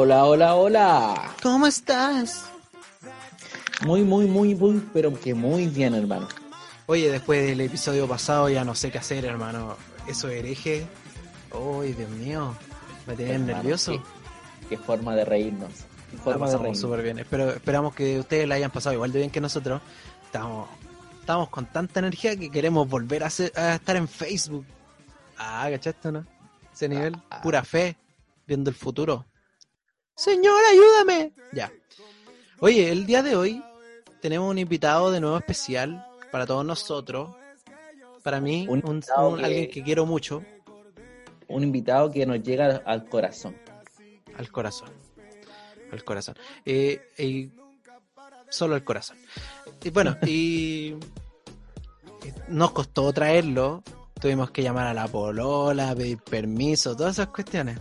Hola, hola, hola. ¿cómo estás? Muy, muy, muy, muy, pero que muy bien, hermano. Oye, después del episodio pasado ya no sé qué hacer, hermano. Eso hereje. Uy, Dios mío. Me tienen Hermano, nervioso. Qué, qué forma de reírnos. Qué La forma de pasamos súper bien. Espero, esperamos que ustedes la hayan pasado igual de bien que nosotros. Estamos, estamos con tanta energía que queremos volver a, hacer- a estar en Facebook. Ah, ¿cachaste no? Ese nivel, Ah. pura fe, viendo el futuro. Señor, ayúdame. Ya. Oye, el día de hoy tenemos un invitado de nuevo especial para todos nosotros. Para mí, Un un, que- alguien que quiero mucho Un invitado que nos llega al corazón. al corazón. Al corazón. Eh, y solo al corazón. Y bueno, y y nos costó traerlo. Tuvimos que llamar a la polola, pedir permiso, todas esas cuestiones.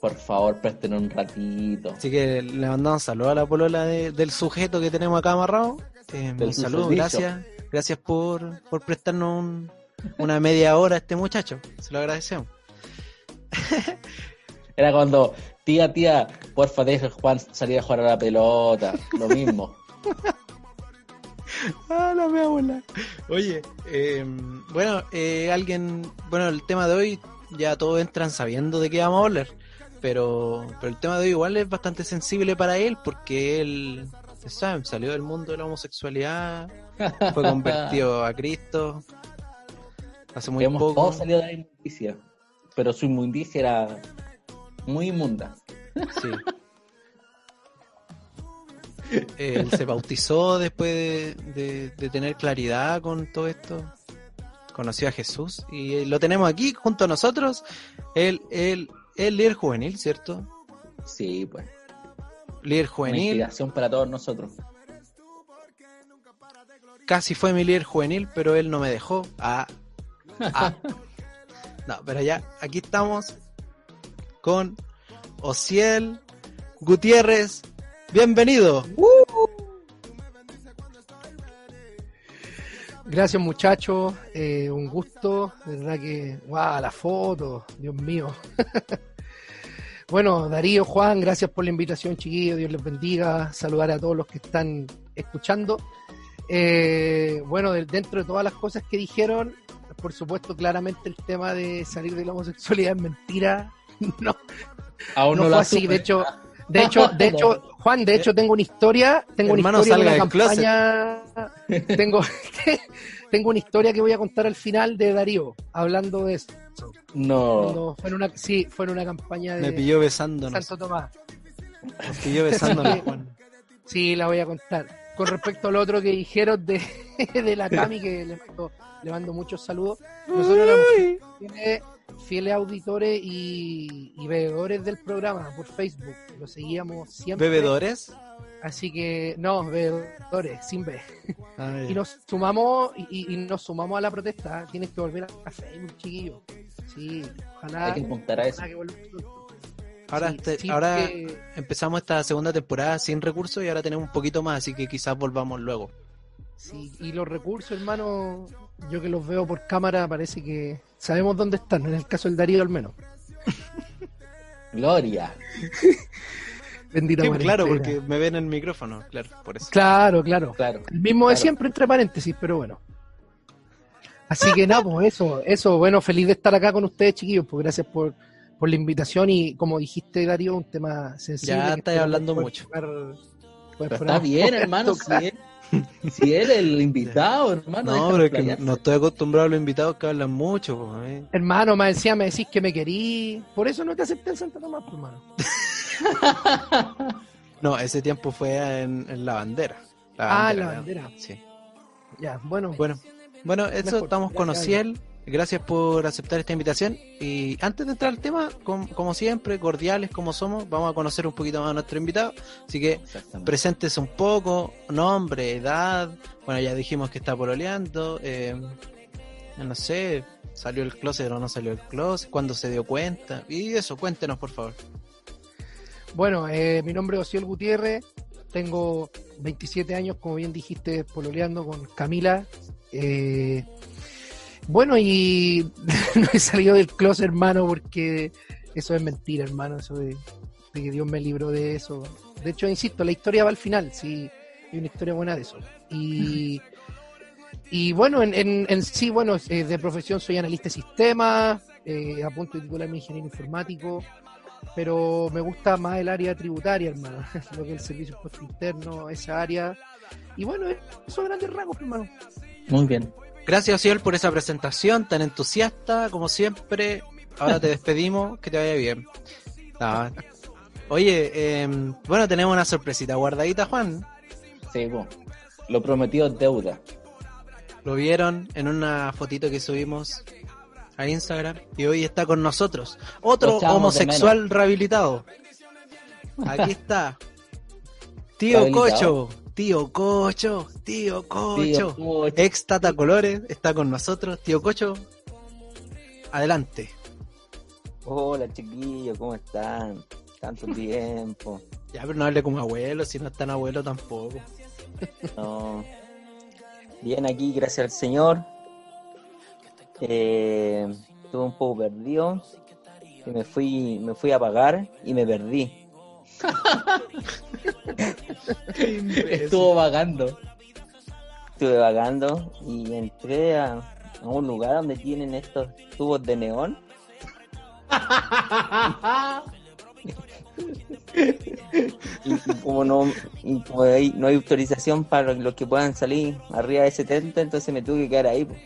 Por favor, presten un ratito. Así que le mandamos saludos a la polola de- del sujeto que tenemos acá amarrado. Eh, un saludo, gracias. Gracias por, por prestarnos un- una media hora a este muchacho. Se lo agradecemos. Era cuando, tía, tía, porfa, deja a Juan salir a jugar a la pelota. Lo mismo. Ah, la abuela. Oye, eh, bueno, eh, alguien, bueno, el tema de hoy ya todos entran sabiendo de qué vamos a hablar, pero, pero el tema de hoy igual es bastante sensible para él porque él, saben, salió del mundo de la homosexualidad, fue convertido a Cristo hace muy Hemos poco. todos salido de la inmundicia. Pero su inmundicia era muy inmunda. Sí. Él se bautizó después de, de- de tener claridad con todo esto. Conoció a Jesús y lo tenemos aquí junto a nosotros. Él, él, él líder juvenil, ¿cierto? Sí, pues. Líder Una juvenil. inspiración para todos nosotros. Casi fue mi líder juvenil, pero él no me dejó. Ah. Ah. No, pero ya, aquí estamos con Ociel Gutiérrez. Bienvenido. Gracias muchachos, eh, un gusto, de verdad que, wow, la foto, Dios mío. bueno, Darío, Juan, gracias por la invitación, chiquillos, Dios les bendiga, saludar a todos los que están escuchando. Eh, bueno, de- dentro de todas las cosas que dijeron, por supuesto, claramente el tema de salir de la homosexualidad es mentira. No, Aún no no, fue así, de hecho, de hecho, de hecho, Juan, de hecho tengo una historia, tengo una Hermano, historia de una closet. campaña, tengo, tengo una historia que voy a contar al final de Darío, hablando de eso. No. Cuando fue en una, sí, fue en una campaña de Me pilló besándonos. Santo Tomás. Nos pilló besándonos, Juan. Sí, la voy a contar. Con respecto al otro que dijeron de, de la Cami, que le mando, le mando muchos saludos. Nosotros éramos fieles, fieles auditores y, y bebedores del programa por Facebook. Lo seguíamos siempre. ¿Bebedores? Así que, no, bebedores, sin B. Ay, Y nos sumamos, y, nos sumamos a la protesta. Tienes que volver a Facebook, chiquillo. Sí, ojalá. Hay que apuntar a eso. que. Ahora, Sí, te- sí, ahora que- empezamos esta segunda temporada sin recursos y ahora tenemos un poquito más, así que quizás volvamos luego. Sí, y los recursos, hermano, yo que los veo por cámara, parece que sabemos dónde están, en el caso del Darío al menos. Gloria. Bendita Sí, claro, porque me ven en el micrófono, claro, por eso. Claro, claro. Claro. El mismo de siempre, entre paréntesis, pero bueno. Así que nada, pues eso, eso, bueno, feliz de estar acá con ustedes, chiquillos, pues gracias por, por la invitación y como dijiste, Darío, un tema sensible. Ya estáis hablando poder mucho. poder Pero está bien, hermano. tocar. sí. Si él es el invitado, hermano. No, pero es que no estoy acostumbrado a los invitados que hablan mucho. po, eh. Hermano, más encima me decís que me querí. Por eso no te acepté en Santa Tomás, pues, hermano. No, ese tiempo fue en, en la bandera. Ah, la ¿no? bandera. Sí. Ya, bueno. Bueno, bueno, eso Mejor, estamos con gracias, Ociel. Gracias por aceptar esta invitación. Y antes de entrar al tema, com- como siempre, cordiales como somos, vamos a conocer un poquito más a nuestro invitado. Así que preséntese un poco, nombre, edad. Bueno, ya dijimos que está pololeando. Eh, no sé, salió el closet o no salió el closet, cuándo se dio cuenta. Y eso, cuéntenos, por favor. Bueno, eh, mi nombre es Ociel Gutiérrez, tengo 27 años, como bien dijiste, pololeando con Camila. Eh, bueno, y no he salido del closet, hermano, porque eso es mentira, hermano, eso de, de que Dios me libró de eso. De hecho, insisto, la historia va al final, sí, hay una historia buena de eso. Y, y bueno, en, en, en sí, bueno, eh, de profesión soy analista de sistemas, eh, a punto de titularme ingeniero informático pero me gusta más el área tributaria, hermano, lo que es el servicio de impuesto interno, esa área. Y bueno, eso grandes rasgos, hermano. Muy bien. Gracias, Ociel, por esa presentación tan entusiasta, como siempre. Ahora te despedimos, que te vaya bien. Ah. Oye, eh, bueno, tenemos una sorpresita guardadita, Juan. Sí, po. Lo prometido es deuda. Lo vieron en una fotito que subimos a Instagram y hoy está con nosotros. Otro homosexual rehabilitado. Aquí está. Tío. Cocho, tío Cocho, tío Cocho. Tío, Cocho. Ex Tata Colores está con nosotros. Tío Cocho, adelante. Hola chiquillos, ¿cómo están? Tanto tiempo. Ya, pero no hable como abuelo, si no es tan abuelo tampoco. No. Bien aquí, gracias al Señor. Eh, estuve un poco perdido. Y me fui, me fui a pagar y me perdí. Estuvo vagando. Estuve vagando y entré a, a un lugar donde tienen estos tubos de neón. y, y como no y como ahí no hay autorización para los que puedan salir arriba de 70, entonces me tuve que quedar ahí. pues.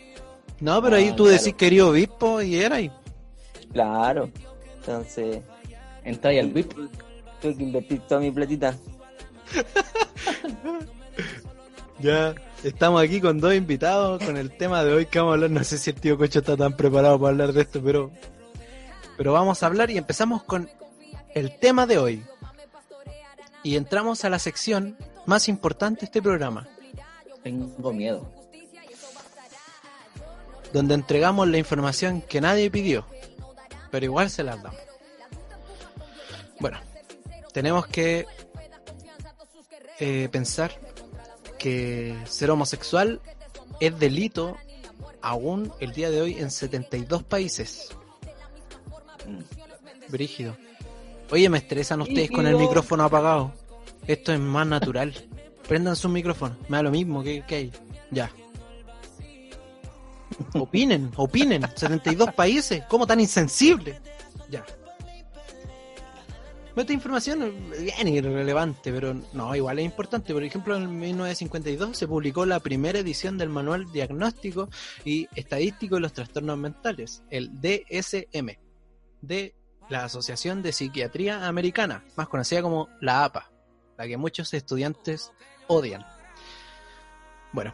No, pero ahí Ah, tú claro. decís querido obispo y era ahí. Claro. Entonces Entra ahí al VIP. Tuve que invertir toda mi platita. Ya, estamos aquí con dos invitados con el tema de hoy que vamos a hablar. No sé si el tío Cocho está tan preparado para hablar de esto, pero, pero vamos a hablar y empezamos con el tema de hoy. Y entramos a la sección más importante de este programa, Tengo miedo. donde entregamos la información que nadie pidió, pero igual se las damos. Bueno, tenemos que eh, pensar que ser homosexual es delito aún el día de hoy en 72 países. Mm. Brígido. Oye, me estresan ustedes con el micrófono apagado. Esto es más natural. Prendan su micrófono. Me da lo mismo que, que hay. Ya. Opinen, opinen. 72 países. ¿Cómo tan insensible? Ya. Esta información bien irrelevante, pero no, igual es importante. Por ejemplo, en 1952 se publicó la primera edición del Manual Diagnóstico y Estadístico de los Trastornos Mentales, el DSM, de la Asociación de Psiquiatría Americana, más conocida como la APA, la que muchos estudiantes odian. Bueno,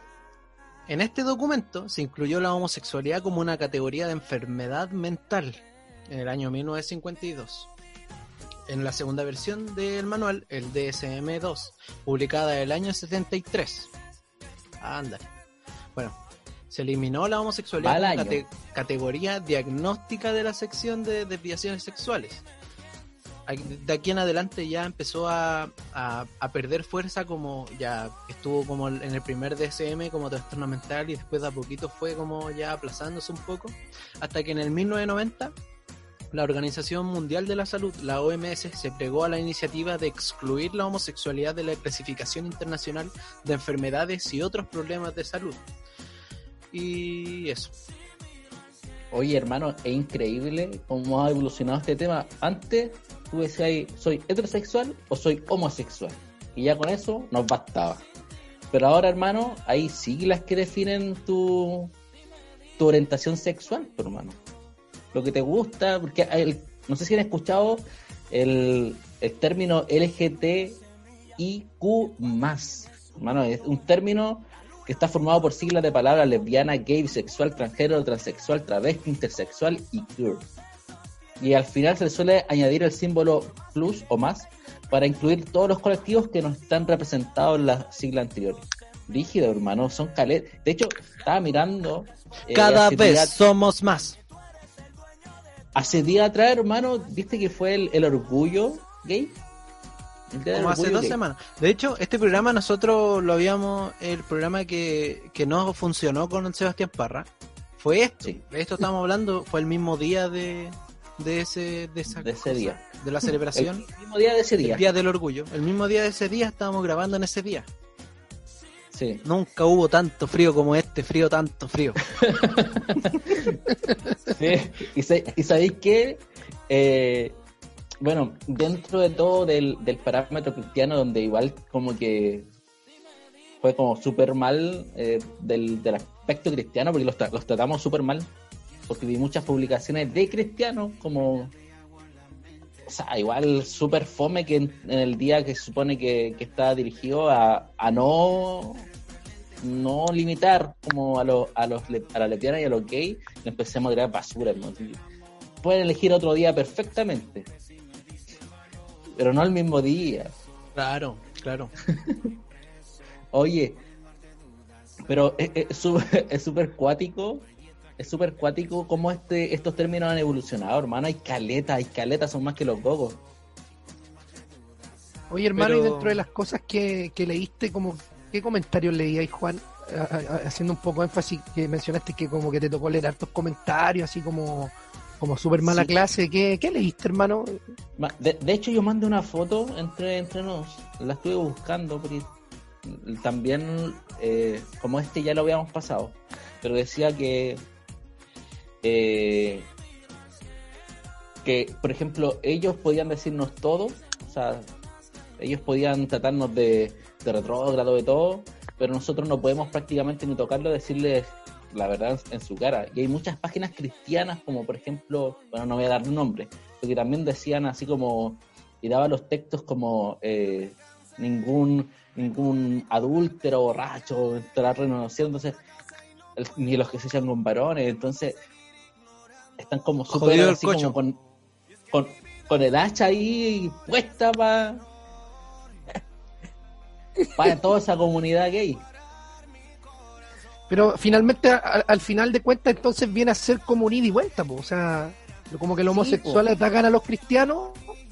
en este documento se incluyó la homosexualidad como una categoría de enfermedad mental en el año 1952. En la segunda versión del manual, el DSM-2, publicada en el año 73. Ándale. Bueno, se eliminó la homosexualidad como cate- categoría diagnóstica de la sección de desviaciones sexuales. De aquí en adelante ya empezó a, a- a perder fuerza como ya estuvo como en el primer DSM como trastorno mental y después de a poquito fue como ya aplazándose un poco hasta que en el 1990 la Organización Mundial de la Salud, la OMS, se plegó a la iniciativa de excluir la homosexualidad de la clasificación internacional de enfermedades y otros problemas de salud. Y eso. Oye, hermano, es increíble cómo ha evolucionado este tema. Antes tú decías, ¿soy heterosexual o soy homosexual? Y ya con eso nos bastaba. Pero ahora, hermano, hay siglas que definen tu, tu orientación sexual, hermano. Lo que te gusta, porque hay- no sé si han escuchado el, el término LGTIQ+. Hermano, es un término que está formado por siglas de palabras lesbiana, gay, bisexual, transgénero, transexual, travesti, intersexual y queer. Y al final se le suele añadir el símbolo plus o más para incluir todos los colectivos que no están representados en las siglas anteriores. Rígido, hermano, son calet. De hecho, estaba mirando. eh, Cada vez somos más. Hace día atrás, hermano, viste que fue el, el orgullo gay. El Como hace dos gay. semanas. De hecho, este programa nosotros lo habíamos, el programa que, que no funcionó con Sebastián Parra, fue esto. Sí. Esto estamos hablando, fue el mismo día de, de ese, de esa De ese cosa, día. de la celebración. El mismo día de ese día. El día del orgullo. El mismo día de ese día estábamos grabando en ese día. Nunca hubo tanto frío como este, frío, tanto frío. Y, sa- y sabéis que, eh, bueno, dentro de todo del, del parámetro cristiano, donde igual como que fue como súper mal eh, del, del aspecto cristiano, porque los, tra- los tratamos súper mal, porque vi muchas publicaciones de cristianos como... O sea, igual súper fome que en, en el día que se supone que, que está dirigido a, a no no limitar como a, los a, los, le- a la lesbiana y a los gays, le empecemos a tirar basura, que Pueden elegir otro día perfectamente, pero no el mismo día. Claro, claro. Oye, pero es es súper es súper cuático, es súper cuático cómo este, estos términos han evolucionado, hermano. Hay caleta, hay caleta, son más que los gogos. Oye, hermano, Pero- y dentro de las cosas que, que leíste, como ¿qué comentarios leíais, Juan? Haciendo un poco énfasis que mencionaste que como que te tocó leer hartos comentarios, así como, como súper mala Sí. clase. ¿Qué, ¿Qué leíste, hermano? Ma- De, de hecho, yo mandé una foto entre, entre nos, la estuve buscando, porque también, eh, como este ya lo habíamos pasado, pero decía que, eh, que, por ejemplo, ellos podían decirnos todo, o sea, ellos podían tratarnos de, de retrógrado de todo, pero nosotros no podemos prácticamente ni tocarlo, decirles la verdad en, su cara. Y hay muchas páginas cristianas, como por ejemplo, bueno, no voy a dar nombre, porque también decían así como, y daban los textos como eh, ningún ningún adúltero borracho estará renunciando, entonces el- ni los que se echan con varones, entonces están como súper así como con, con, con el hacha ahí puesta para para toda esa comunidad gay. Pero finalmente, al final de cuentas, entonces viene a ser como un ida y vuelta, po. o sea, como que los Sí, homosexuales atacan a los cristianos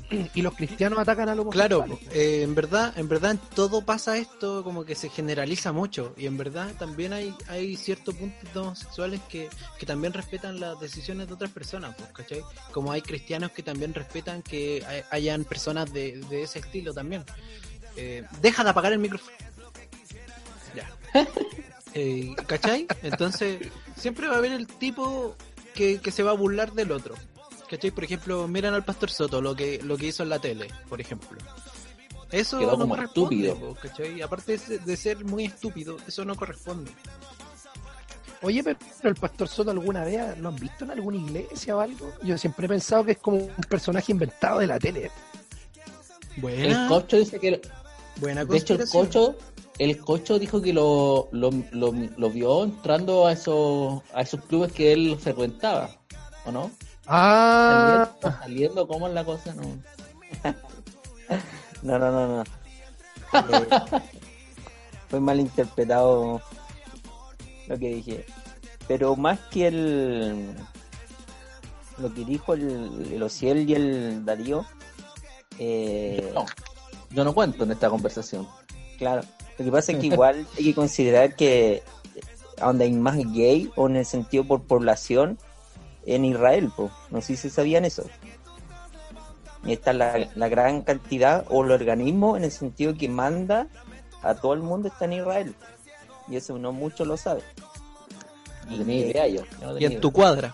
y los cristianos atacan a los Claro, homosexuales. eh, en verdad, en verdad en todo pasa esto, como que se generaliza mucho y en verdad también hay, hay ciertos puntos de homosexuales que, que también respetan las decisiones de otras personas, pues, ¿cachai? Como hay cristianos que también respetan que hay- hayan personas de, de ese estilo también. Eh, deja de apagar el micrófono. Ya. Eh, ¿Cachai? Entonces, siempre va a haber el tipo que, que se va a burlar del otro. ¿Cachai? Por ejemplo, miran al Pastor Soto, lo que, lo que hizo en la tele, por ejemplo. Eso Quedó no como corresponde, estúpido. ¿cachai? Aparte de, de ser muy estúpido, eso no corresponde. Oye, pero, el pastor Soto alguna vez lo han visto en alguna iglesia o algo? Yo siempre he pensado que es como un personaje inventado de la tele. El Buena, cocho dice que buena De hecho, el cocho, el cocho dijo que lo, lo, lo, lo vio entrando a esos, a esos clubes que él frecuentaba, ¿o no? Ah, Saliendo, saliendo ¿cómo es la cosa? No. No, no, no, no. Eh, fue mal interpretado lo que dije. Pero más que el lo que dijo el, el Ociel y el Darío, eh, No, yo no cuento en esta conversación. claro. Lo que pasa es que igual hay que considerar que donde hay más gay, o en el sentido por población, en Israel, po. no sé si sabían eso. Y está la, la gran cantidad, o el organismo en el sentido que manda a todo el mundo está en Israel. Y eso no mucho lo sabe. No tenía idea yo. Y en tu cuadra.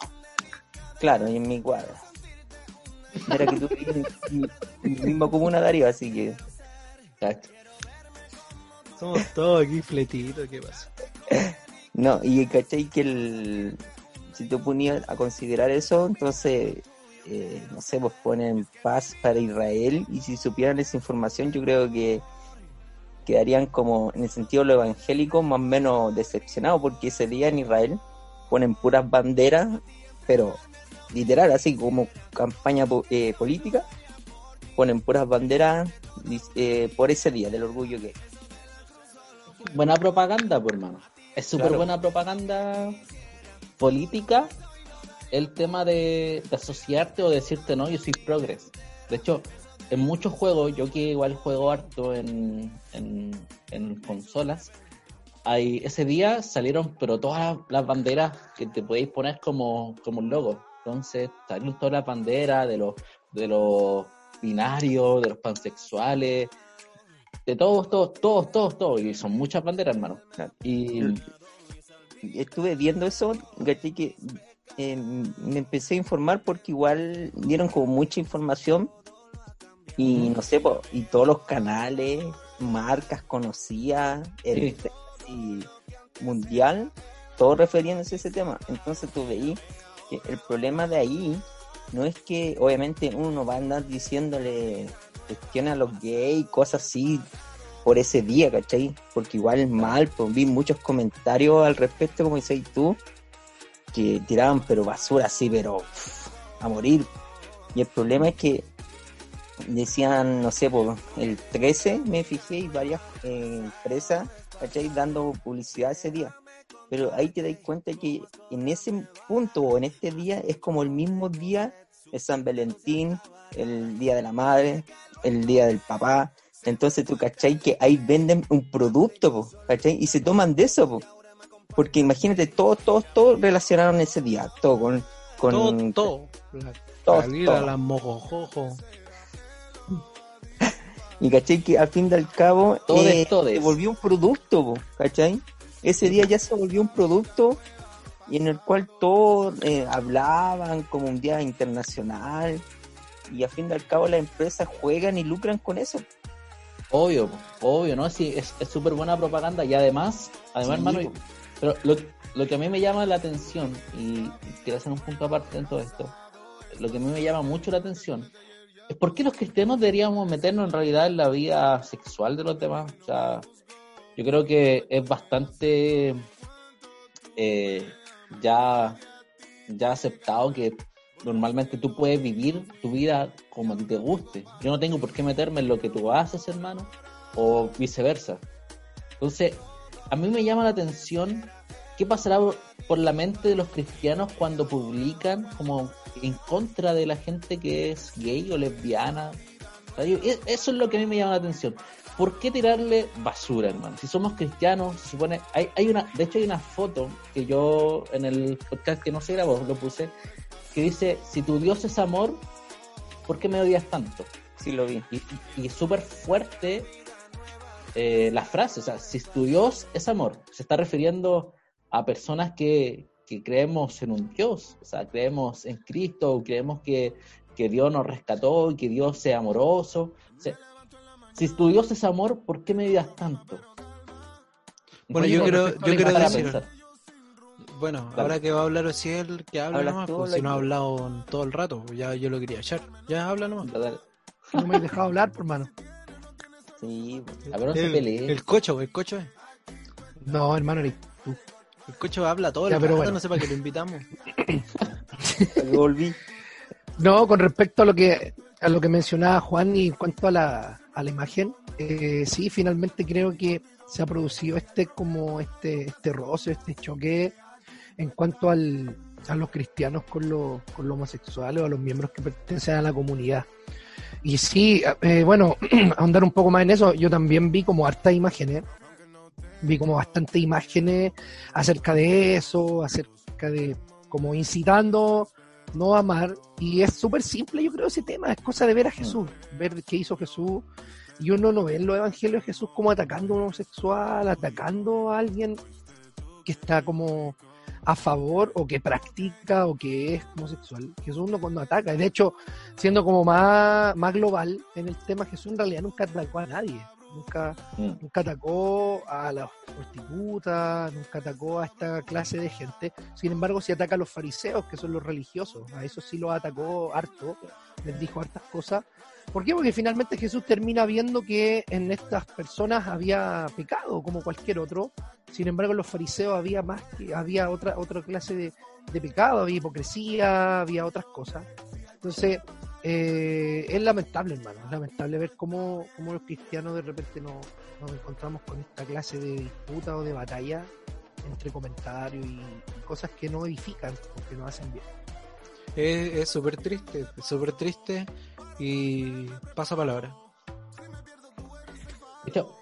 Claro, y en mi cuadra. Mira que tú en mi misma comuna, Darío, así que Cacho. Somos todos aquí fletitos, ¿qué pasa? No, y cachai que el, si te ponías a considerar eso, entonces, eh, no sé, pues ponen paz para Israel y si supieran esa información, yo creo que quedarían como, en el sentido de lo evangélico, más o menos decepcionados, porque ese día en Israel ponen puras banderas, pero literal, así como campaña eh, política, ponen puras banderas eh, por ese día del orgullo que Buena propaganda, pues hermano. Es súper Claro. buena propaganda política el tema de, de asociarte o decirte no, yo soy progress. De hecho, en muchos juegos, yo que igual juego harto en, en, en consolas, hay, ese día salieron pero todas las banderas que te podéis poner como, como un logo. Entonces salieron todas las banderas de los, de los binarios, de los pansexuales, de todos, todos, todos, todos, todos. Y son muchas banderas, hermano. Y estuve viendo eso, que eh, me empecé a informar porque igual dieron como mucha información y no sé, po, y todos los canales, marcas conocidas, el y mundial, todos refiriéndose a ese tema. Entonces tú veí el problema de ahí no es que obviamente uno no va a andar diciéndole cuestiones a los gays, cosas así por ese día, ¿cachai? Porque igual es mal, pues vi muchos comentarios al respecto, como dices tú, que tiraban pero basura así, pero a morir. Y el problema es que decían, no sé, por el 13 me fijé y varias eh, empresas, ¿cachai? Dando publicidad ese día. Pero ahí te das cuenta que en ese punto o en este día es como el mismo día de San Valentín, el día de la madre, el día del papá. Entonces tú, ¿cachai? Que ahí venden un producto, po, ¿cachai? Y se toman de eso, po. Porque imagínate, todos, todos, todos relacionaron ese día, todo con... con Todo, todo. La Todo, todo. las mojojojo. Y cachai que al fin y al cabo Todes, eh, todes. se volvió un producto, po, ¿cachai? Ese día ya se volvió un producto y en el cual todos eh, hablaban como un día internacional y al fin y al cabo las empresas juegan y lucran con eso. Obvio, obvio, ¿no? Sí, es súper buena propaganda y además, además, hermano, pero lo, lo que a mí me llama la atención, y quiero hacer un punto aparte en todo esto, lo que a mí me llama mucho la atención es por qué los cristianos deberíamos meternos en realidad en la vida sexual de los demás. O sea, yo creo que es bastante eh, ya, ya aceptado que normalmente tú puedes vivir tu vida como a ti te guste. Yo no tengo por qué meterme en lo que tú haces, hermano, o viceversa. Entonces, a mí me llama la atención qué pasará por, la mente de los cristianos cuando publican como en contra de la gente que es gay o lesbiana. E- eso es lo que a mí me llama la atención. ¿Por qué tirarle basura, hermano? Si somos cristianos, se supone. Hay, hay una, de hecho, hay una foto que yo en el podcast que no se grabó lo puse que dice: Si tu Dios es amor, ¿por qué me odias tanto? Sí lo vi. Y, y es súper fuerte eh, la frase, o sea, si tu Dios es amor, se está refiriendo a personas que, que creemos en un Dios, o sea, creemos en Cristo, creemos que, que Dios nos rescató y que Dios es amoroso. O sea, si tu Dios es amor, ¿por qué me odias tanto? Bueno, yo quiero- yo quiero decir- pensar. Bueno, Dale. ahora que va a hablar Ociel, que Hablas nomás, tú, pues, habla si no ha hablado todo el rato, pues, ya yo lo quería echar. Ya habla nomás. Dale. No me has dejado hablar, por hermano. Sí, A ver, no se El, pelee. el cocho, el cocho es. No, hermano, eres tú. El cocho habla todo el Ya, pero rato, bueno. no sé para qué lo invitamos. volví. No, con respecto a lo que a lo que mencionaba Juan y en cuanto a la, a la imagen, eh, sí, finalmente creo que se ha producido este como este este roce, este choque en cuanto al, a los cristianos con, los con los homosexuales o a los miembros que pertenecen a la comunidad. Y sí, eh, bueno, ahondar un poco más en eso, yo también vi como hartas imágenes, vi como bastantes imágenes acerca de eso, acerca de como incitando no amar y es súper simple yo creo ese tema es cosa de ver a Jesús ver qué hizo Jesús y uno no ve en los evangelios a Jesús como atacando a un homosexual atacando a alguien que está como a favor o que practica o que es homosexual. Jesús no cuando ataca de hecho siendo como más, más global en el tema Jesús en realidad nunca atacó a nadie Nunca, Mm. nunca atacó a las prostitutas, nunca atacó a esta clase de gente. Sin embargo, sí ataca a los fariseos, que son los religiosos. A eso sí los atacó harto, les dijo hartas cosas. ¿Por qué? Porque finalmente Jesús termina viendo que en estas personas había pecado, como cualquier otro. Sin embargo, en los fariseos había más que, había otra, otra clase de, de pecado, había hipocresía, había otras cosas. Entonces, eh, es lamentable, hermano, es lamentable ver cómo, cómo los cristianos de repente no- nos encontramos con esta clase de disputa o de batalla entre comentarios y, y cosas que no edifican, porque no hacen bien. Es súper triste, es súper triste y pasa palabra. De hecho,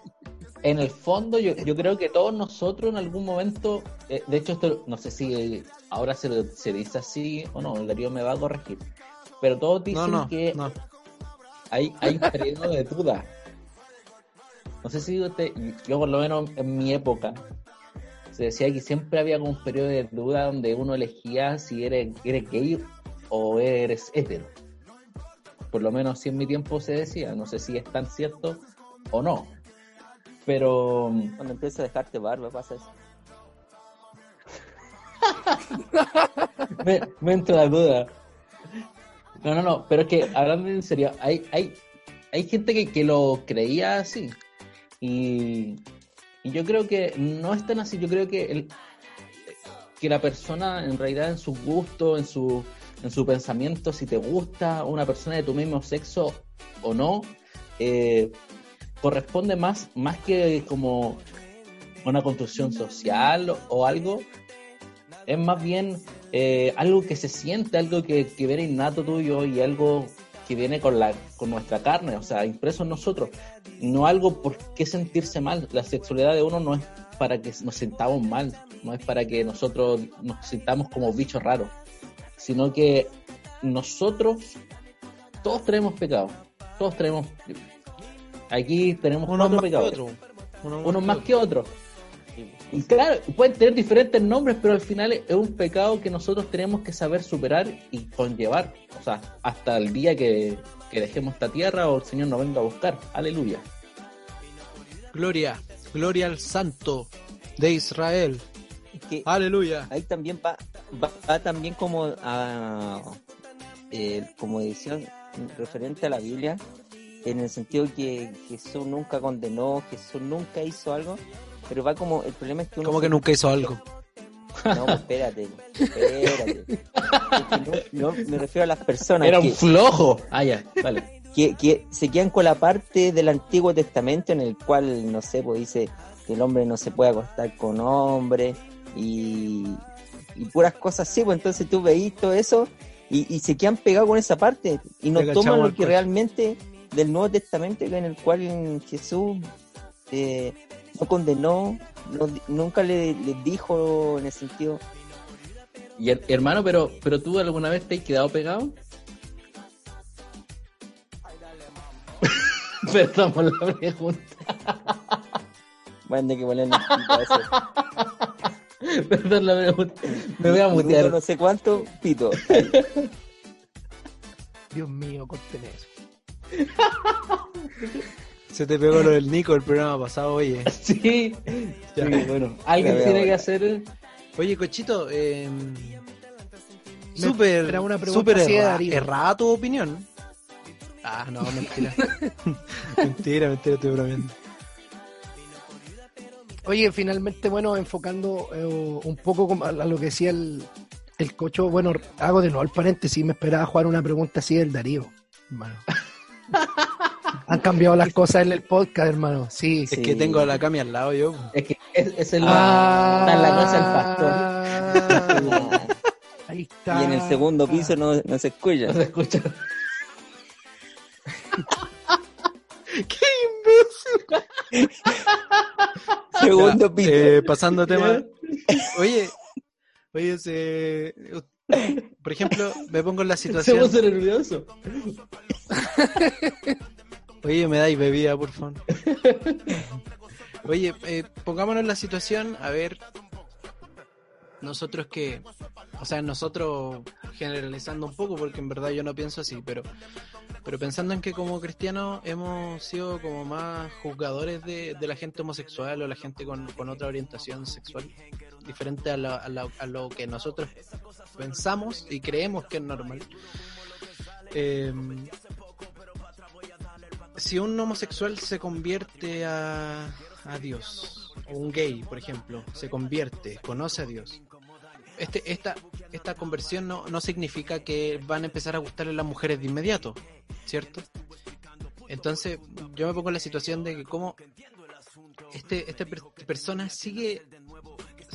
en el fondo yo, yo creo que todos nosotros en algún momento, eh, de hecho esto no sé si ahora se, se dice así o no, el Darío me va a corregir, pero todos dicen No, no, que no. hay, hay un periodo de duda. No sé si usted, yo por lo menos en mi época, se decía que siempre había como un periodo de duda donde uno elegía si eres, eres gay o eres hetero. Por lo menos así en mi tiempo se decía, no sé si es tan cierto o no. Pero Cuando empieza a dejarte barba, pasa eso. me, me entra la duda. No, no, no, pero es que hablando en serio, hay, hay, hay gente que, que lo creía así. Y, y yo creo que no es tan así. Yo creo que el, que la persona en realidad en su gusto, en su, en su pensamiento, si te gusta una persona de tu mismo sexo o no, eh, corresponde más, más que como una construcción social o, o algo, es más bien eh, algo que se siente, algo que, que viene innato tuyo y algo que viene con, la, con nuestra carne, o sea, impreso en nosotros. No algo por qué sentirse mal. La sexualidad de uno no es para que nos sintamos mal, no es para que nosotros nos sintamos como bichos raros, sino que nosotros todos tenemos pecados, todos tenemos... Aquí tenemos Uno cuatro pecados, unos más que otros. Y claro, pueden tener diferentes nombres, pero al final es un pecado que nosotros tenemos que saber superar y conllevar. O sea, hasta el día que, que dejemos esta tierra o el Señor nos venga a buscar. Aleluya. Gloria, gloria al Santo de Israel. Que Aleluya. ahí también va, va, va también como a eh, como decisión referente a la Biblia en el sentido que Jesús nunca condenó Jesús nunca hizo algo pero va como el problema es que uno Como que nunca hizo algo. no pues, espérate espérate no, no, me refiero a las personas Era que, un flojo. Ah, ya, vale. que, que se quedan con la parte del Antiguo Testamento en el cual, no sé, pues dice que el hombre no se puede acostar con hombre y, y puras cosas así, pues entonces tú veís todo eso y, y se quedan pegados con esa parte y no toman lo que realmente del Nuevo Testamento en el cual Jesús eh, no condenó, no- nunca le, le dijo en el sentido, Y her- hermano, pero, pero tú alguna vez te has quedado pegado? Perdón por la pregunta. bueno, hay que eso. Perdón la pregunta. Me voy a mutear. no sé cuánto, pito. Dios mío, corten eso. Se te pegó lo del Nico el programa pasado, oye. Sí. Ya. Sí, bueno. Alguien tiene que hacer. Oye, Cochito, eh, súper, espera una pregunta súper así de erra- Darío. errada tu opinión. Ah, no, mentira. mentira, mentira, estoy bromeando. Oye, finalmente, bueno, enfocando eh, un poco como a a lo que decía el, el cocho, bueno, hago de nuevo el paréntesis, me esperaba jugar una pregunta así del Darío, hermano. Han cambiado las cosas en el podcast, hermano, sí. Sí. Es que tengo a la Cami al lado yo. Es que es, es el, Ah, está en la casa del pastor. Ah, Ahí está. Y en el segundo piso no, no se escucha. No se escucha. ¡Qué imbécil! Segundo Ya, piso. eh, pasando tema. Oye, oye, se... por ejemplo, me pongo en la Se situación. puso nervioso. Oye, me dais bebida, por favor. Oye, eh, pongámonos en la situación, a ver, nosotros que, o sea, nosotros generalizando un poco, porque en verdad yo no pienso así, pero pero pensando en que como cristianos hemos sido como más juzgadores de, de la gente homosexual o la gente con, con otra orientación sexual diferente a, la- a la- a lo que nosotros pensamos y creemos que es normal. Eh, si un homosexual se convierte a, a Dios, o un gay, por ejemplo, se convierte, conoce a Dios, este, esta, esta conversión no, no significa que van a empezar a gustarle las mujeres de inmediato, ¿cierto? Entonces, yo me pongo en la situación de que como este, esta per- persona sigue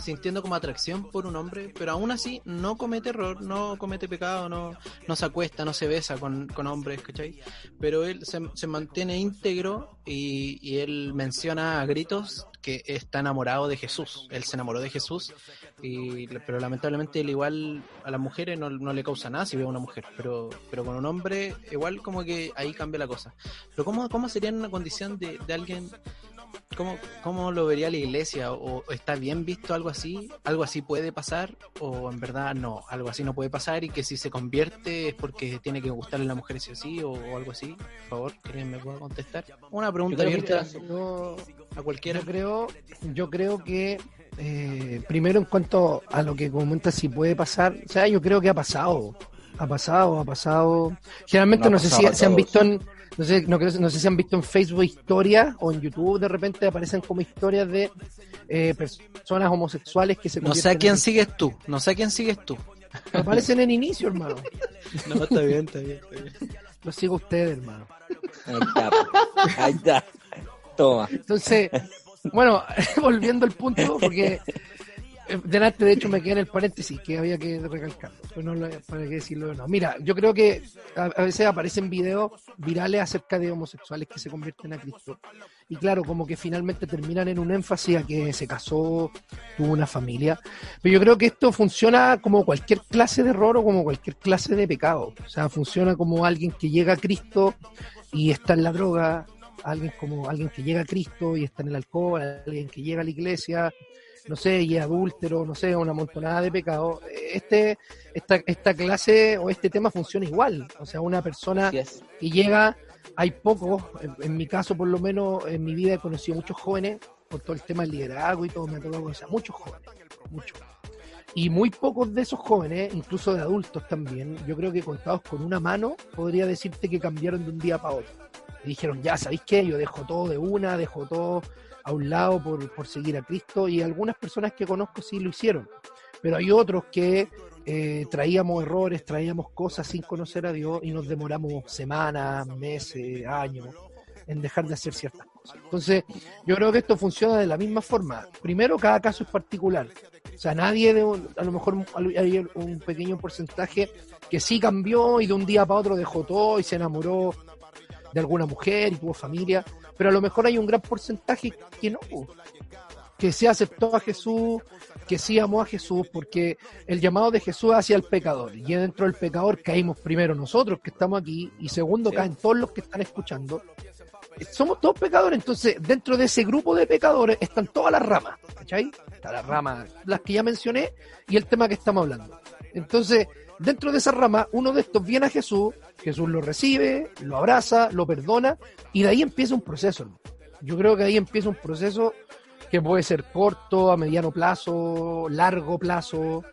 sintiendo como atracción por un hombre, pero aún así no comete error, no comete pecado, no, no se acuesta, no se besa con, con hombres, ¿cachai? Pero él se, se mantiene íntegro y, y él menciona a gritos que está enamorado de Jesús. Él se enamoró de Jesús, y, pero lamentablemente él igual a las mujeres no, no le causa nada si ve a una mujer, pero, pero con un hombre igual como que ahí cambia la cosa. Pero ¿cómo, cómo sería una condición de, de alguien ¿Cómo, ¿Cómo lo vería la iglesia? ¿O está bien visto algo así? ¿Algo así puede pasar? ¿O en verdad no? Algo así no puede pasar y que si se convierte es porque tiene que gustarle a la mujer sí o sí o, o algo así? Por favor, alguien me pueda contestar. Una pregunta abierta Yo, a cualquiera. yo creo, yo creo que eh, primero en cuanto a lo que comentas si puede pasar, o sea, yo creo que ha pasado, ha pasado, ha pasado. Generalmente No no, sé si a se han visto en, no sé, no, creo- no sé si han visto en Facebook historias o en YouTube de repente aparecen como historias de eh, personas homosexuales que se No sé a quién en- sigues tú, no sé a quién sigues tú. aparecen en inicio, hermano. No, está bien, está bien. Está bien. Lo sigo a ustedes, hermano. Ahí está. po. Ahí está. Toma. Entonces, bueno, volviendo al punto, porque delante de hecho me quedé en el paréntesis que había que recalcarlo, pero no para qué decirlo de no. Mira, yo creo que a, a veces aparecen videos virales acerca de homosexuales que se convierten a Cristo. Y claro, como que finalmente terminan en un énfasis a que se casó, tuvo una familia. Pero yo creo que esto funciona como cualquier clase de error o como cualquier clase de pecado. O sea, funciona como alguien que llega a Cristo y está en la droga, alguien como alguien que llega a Cristo y está en el alcohol, alguien que llega a la iglesia, no sé, y es adúltero, no sé, una montonada de pecados. Este, esta, esta clase o este tema funciona igual. O sea, una persona y llega, hay pocos, en, en mi caso por lo menos, en mi vida he conocido muchos jóvenes, por todo el tema del liderazgo y todo, me ha tocado conocer muchos jóvenes, muchos. Y muy pocos de esos jóvenes, incluso de adultos también, yo creo que contados con una mano, podría decirte que cambiaron de un día para otro. Y dijeron, ya, ¿sabéis qué? Yo dejo todo de una, dejo todo a un lado por, por seguir a Cristo. Y algunas personas que conozco sí lo hicieron. Pero hay otros que eh, traíamos errores, traíamos cosas sin conocer a Dios y nos demoramos semanas, meses, años en dejar de hacer ciertas cosas. Entonces, yo creo que esto funciona de la misma forma. Primero, cada caso es particular. O sea, nadie, de un- a lo mejor hay un pequeño porcentaje que sí cambió y de un día para otro dejó todo y se enamoró de alguna mujer y tuvo familia, pero a lo mejor hay un gran porcentaje que no, que sí aceptó a Jesús, que sí amó a Jesús, porque el llamado de Jesús hacia el pecador, y dentro del pecador caímos primero nosotros que estamos aquí, y segundo caen todos los que están escuchando. Somos todos pecadores, entonces dentro de ese grupo de pecadores están todas las ramas, ¿cachai? Está la rama, las que ya mencioné, y el tema que estamos hablando. Entonces, dentro de esa rama, uno de estos viene a Jesús, Jesús lo recibe, lo abraza, lo perdona, y de ahí empieza un proceso. Yo creo que ahí empieza un proceso que puede ser corto, a mediano plazo, largo plazo,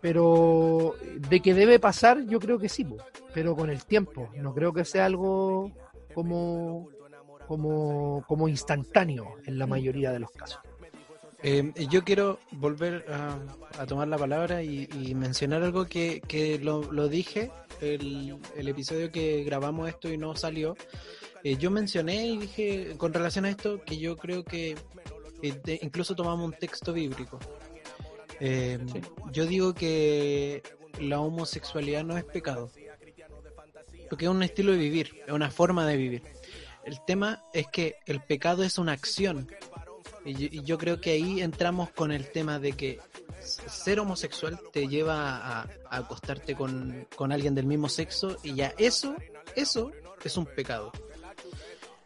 pero de que debe pasar, yo creo que sí, pero con el tiempo. No creo que sea algo como, como, como instantáneo en la mayoría de los casos. Eh, yo quiero volver a, a tomar la palabra y, y mencionar algo que, que lo, lo dije el, el episodio que grabamos esto y no salió. Eh, yo mencioné y dije con relación a esto que yo creo que eh, de- incluso tomamos un texto bíblico. Eh, Yo digo que la homosexualidad no es pecado, porque es un estilo de vivir, es una forma de vivir. El tema es que el pecado es una acción y yo, y yo creo que ahí entramos con el tema de que ser homosexual te lleva a, a acostarte con, con alguien del mismo sexo y ya eso, eso es un pecado.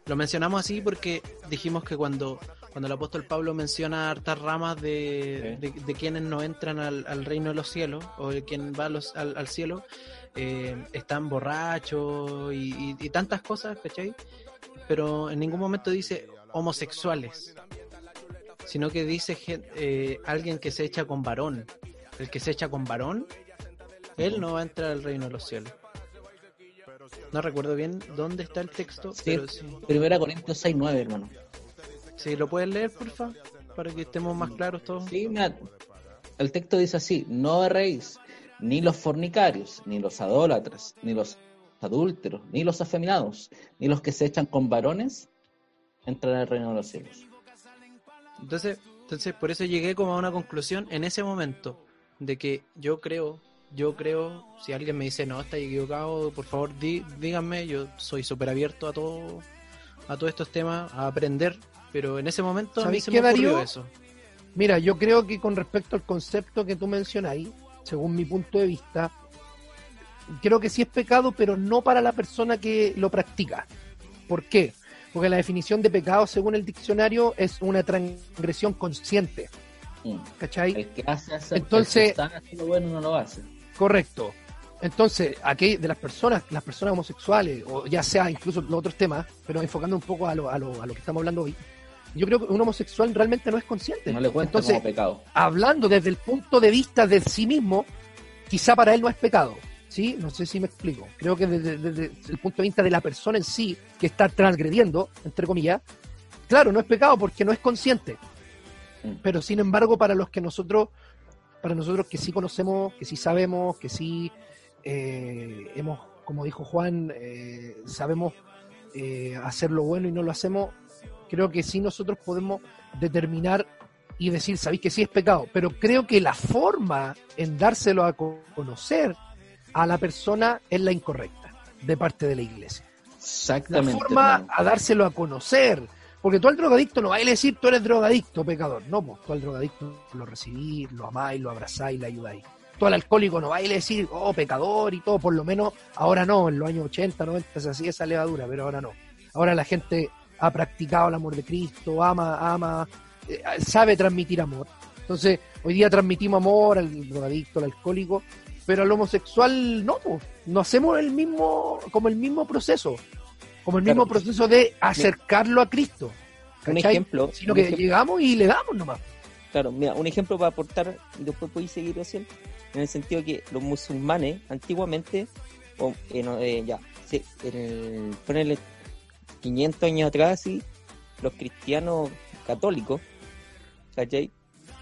Lo mencionamos así porque dijimos que cuando, cuando el apóstol Pablo menciona hartas ramas de, de, de quienes no entran al, al reino de los cielos o de quien va los- al, al cielo, eh, están borrachos y, y- y tantas cosas, ¿cachai? Pero en ningún momento dice homosexuales, sino que dice eh, alguien que se echa con varón. El que se echa con varón, él no va a entrar al reino de los cielos. No recuerdo bien dónde está el texto, Sí. pero sí. Primera Corintios 6, 9, hermano. Si lo puedes leer, porfa, para que estemos más claros todos. Sí, mira, el texto dice así, no erréis, ni los fornicarios, ni los adólatras, ni los adúlteros, ni los afeminados, ni los que se echan con varones, entrarán al reino de los cielos. Entonces, entonces por eso llegué como a una conclusión en ese momento de que yo creo, yo creo, si alguien me dice no, está equivocado, por favor di- díganme, yo soy súper abierto a todo, a todos estos temas, a aprender, pero en ese momento a mí ¿Sabéis se qué, me ocurrió Darío? eso. Mira, yo creo que con respecto al concepto que tú mencionáis, según mi punto de vista, creo que sí es pecado, pero no para la persona que lo practica. ¿Por qué? Porque la definición de pecado, según el diccionario, es una transgresión consciente. Mm. ¿Cachai? El que hace hacer, Entonces- el que está haciendo bueno no lo hace. Correcto. Entonces, aquí de las personas, las personas homosexuales, o ya sea incluso los otros temas, pero enfocando un poco a lo, a lo, a lo que estamos hablando hoy, yo creo que un homosexual realmente no es consciente. No le cuenta Entonces, como pecado. hablando desde el punto de vista de sí mismo, quizá para él no es pecado. ¿Sí? No sé si me explico. Creo que desde, desde el punto de vista de la persona en sí, que está transgrediendo, entre comillas, claro, no es pecado porque no es consciente. Mm. Pero sin embargo, para los que nosotros, para nosotros que sí conocemos, que sí sabemos, que sí eh, hemos, como dijo Juan, eh, sabemos eh, hacer lo bueno y no lo hacemos, creo que sí nosotros podemos determinar y decir, sabéis que sí es pecado, pero creo que la forma en dárselo a co- conocer a la persona es la incorrecta de parte de la iglesia. La Exactamente. forma hermano. a dárselo a conocer, porque tú al drogadicto no vas a decir tú eres drogadicto, pecador, no, pues tú al drogadicto lo recibís, lo amáis, lo abrazáis, le ayudáis. Tú al alcohólico no vas a decir, oh, pecador y todo, por lo menos ahora no, en los años 80, 90 se hacía esa levadura, pero ahora no. Ahora la gente ha practicado el amor de Cristo, ama, ama, eh, sabe transmitir amor. Entonces, hoy día transmitimos amor al drogadicto, al alcohólico, pero al homosexual no, pues, no hacemos el mismo, como el mismo proceso, como el Claro. mismo proceso de acercarlo a Cristo. Un ejemplo, Sino un que ejemplo- llegamos y le damos nomás. Claro, mira, un ejemplo para aportar, y después podéis seguir haciendo, en el sentido que los musulmanes antiguamente, o, eh, no, eh, ya, sí, en el, ponele 500 años atrás, sí, los cristianos católicos, ¿cachai?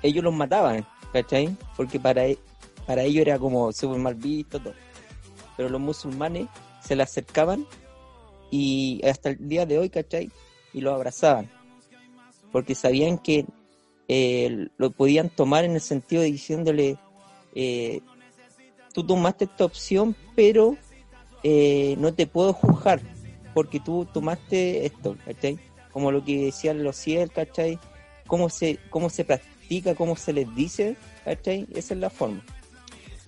Ellos los mataban, ¿cachai? Porque para, e- para ellos era como súper mal visto, todo. Pero los musulmanes se le acercaban y hasta el día de hoy, ¿cachai? Y los abrazaban. Porque sabían que eh, lo podían tomar en el sentido de diciéndole, eh, tú tomaste esta opción, pero eh, no te puedo juzgar, porque tú tomaste esto, ¿cachai? Como lo que decían los cielos, ¿cachai? Cómo se, cómo se practica, cómo se les dice, ¿cachai? Esa es la forma.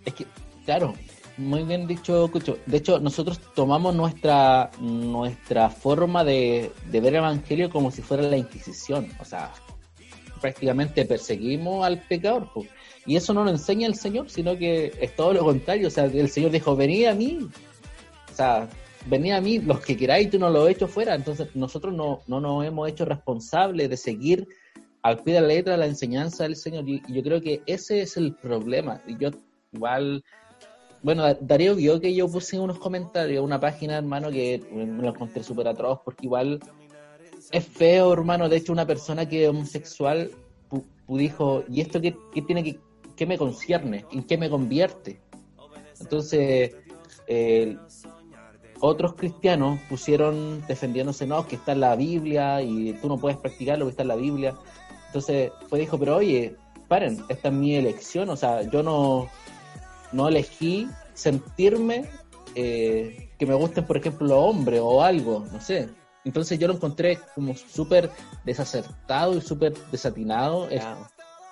Es que, claro, muy bien dicho, Cucho. De hecho, nosotros tomamos nuestra nuestra forma de, de ver el Evangelio como si fuera la Inquisición. O sea, prácticamente perseguimos al pecador. Y eso no lo enseña el Señor, sino que es todo lo contrario. O sea, el Señor dijo, venid a mí. O sea, venid a mí, los que queráis, tú no lo he hecho fuera. Entonces, nosotros no, no nos hemos hecho responsables de seguir al pie de la letra la enseñanza del Señor. Y yo creo que ese es el problema. Y yo igual bueno, Da- Darío vio que yo puse unos comentarios, una página, hermano, que me lo encontré súper atroz, porque igual es feo, hermano. De hecho, una persona que es homosexual pu- dijo, ¿y esto qué, qué tiene que, qué me concierne? ¿En qué me convierte? Entonces, eh, otros cristianos pusieron defendiéndose, no, que está en la Biblia y tú no puedes practicar lo que está en la Biblia. Entonces, fue dijo, pero oye, paren, esta es mi elección, o sea, yo no, no elegí sentirme eh, que me gusten, por ejemplo, los hombres o algo, no sé. Entonces yo lo encontré como súper desacertado y súper desatinado. Es,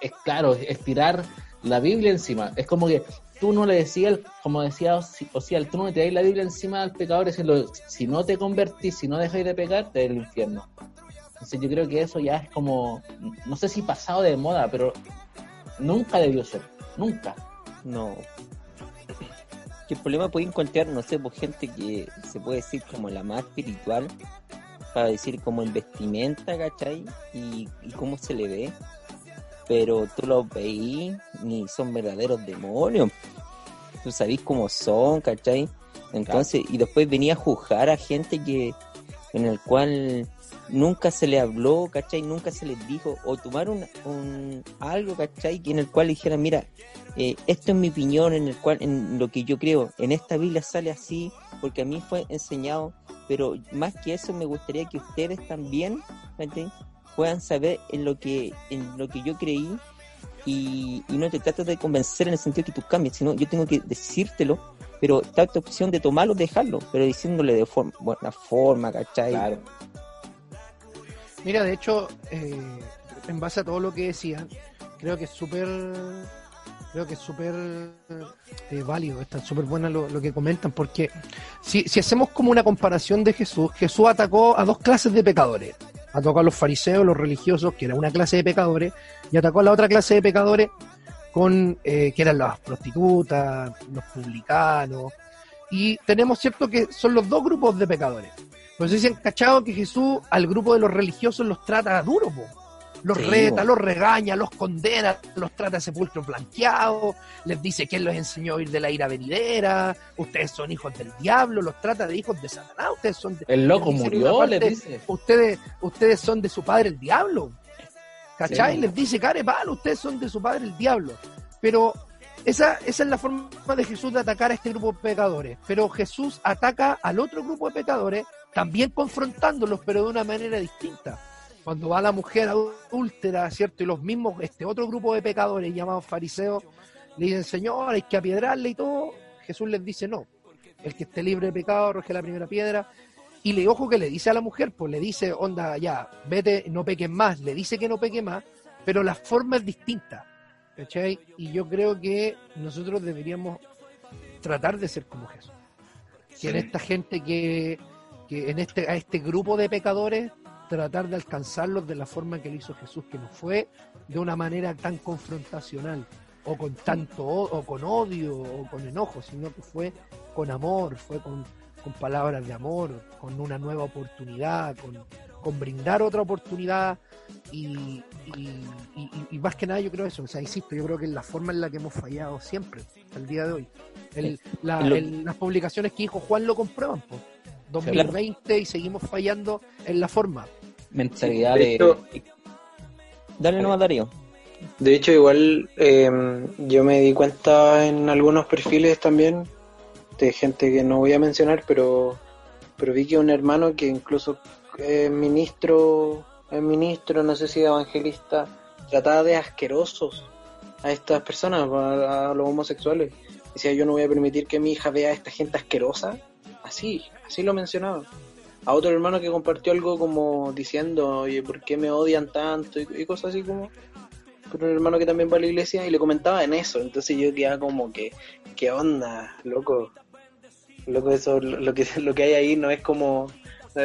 es claro, es tirar la Biblia encima. Es como que tú no le decías, como decía Osi- Osial, tú no le tiráis la Biblia encima al pecador diciendo, si no te convertís, si no dejáis de pecar, te del infierno. Entonces yo creo que eso ya es como, no sé si pasado de moda, pero nunca debió ser, nunca. No. Que el problema puede encontrar, no sé, por gente que se puede decir como la más espiritual, para decir como en vestimenta, ¿cachai? Y, y cómo se le ve. Pero tú los veís, ni son verdaderos demonios. Tú sabés cómo son, ¿cachai? Entonces, y después venía a juzgar a gente que, en el cual nunca se le habló, ¿cachai? Nunca se les dijo, o tomar un, algo, ¿cachai? En el cual dijeran, mira, eh, esto es mi opinión, en el cual, en lo que yo creo, en esta Biblia sale así, porque a mí fue enseñado, pero más que eso me gustaría que ustedes también, ¿cachai? Puedan saber en lo que, en lo que yo creí, y, y no te tratas de convencer en el sentido que tú cambies, sino yo tengo que decírtelo, pero está esta opción de tomarlo dejarlo, pero diciéndole de forma, buena forma, ¿cachai? Claro. Mira, de hecho, eh, en base a todo lo que decían, creo que es súper creo que es súper eh, válido, está súper buena lo, que comentan, porque si, si hacemos como una comparación de Jesús, Jesús atacó a dos clases de pecadores. Atacó a los fariseos, los religiosos, que era una clase de pecadores, y atacó a la otra clase de pecadores, con eh, que eran las prostitutas, los publicanos. Y tenemos cierto que son los dos grupos de pecadores. Pues dicen, cachado, que Jesús al grupo de los religiosos los trata duro, po. Los Sí, reta, po. los regaña, los condena, los trata sepulcros blanqueados, les dice que él los enseñó a ir de la ira venidera, ustedes son hijos del diablo, los trata de hijos de Satanás, ustedes son de, El loco les murió, una le parte, dice. ustedes, ustedes son de su padre el diablo. ¿Cachai? Sí. Les dice, care palo, ustedes son de su padre el diablo. Pero esa, esa es la forma de Jesús de atacar a este grupo de pecadores. Pero Jesús ataca al otro grupo de pecadores, también confrontándolos, pero de una manera distinta. Cuando va la mujer adúltera, ¿cierto? Y los mismos, este otro grupo de pecadores llamados fariseos, le dicen, Señor, hay que apiedrarle y todo. Jesús les dice, no. El que esté libre de pecado, arroje la primera piedra. Y le ojo que le dice a la mujer, pues le dice, onda, ya, vete, no peques más. Le dice que no peque más, pero la forma es distinta. ¿Cachai? Y yo creo que nosotros deberíamos tratar de ser como Jesús. Que en esta gente que, que en este, a este grupo de pecadores, tratar de alcanzarlos de la forma que lo hizo Jesús, que no fue de una manera tan confrontacional, o con tanto, o, con odio, o con enojo, sino que fue con amor, fue con, con palabras de amor, con una nueva oportunidad, con, con brindar otra oportunidad y, y, y- y más que nada yo creo eso, o sea, insisto, yo creo que es la forma en la que hemos fallado siempre, hasta el día de hoy. El- la- el- las publicaciones que dijo Juan lo comprueban, po. 2020 y seguimos fallando en la forma. Mentalidad De de. hecho, Dale nomás, Darío. De hecho, igual eh, yo me di cuenta en algunos perfiles también de gente que no voy a mencionar, pero, pero vi que un hermano que incluso es ministro, es ministro, no sé si evangelista, trataba de asquerosos a estas personas, a, a los homosexuales. Decía, yo no voy a permitir que mi hija vea a esta gente asquerosa. Así, así lo mencionaba. A otro hermano que compartió algo como diciendo, oye, ¿por qué me odian tanto? Y, y cosas así como pero un hermano que también va a la iglesia y le comentaba en eso. Entonces yo quedaba como que, ¿qué onda, loco? Loco, eso, lo lo que, lo que hay ahí no es como,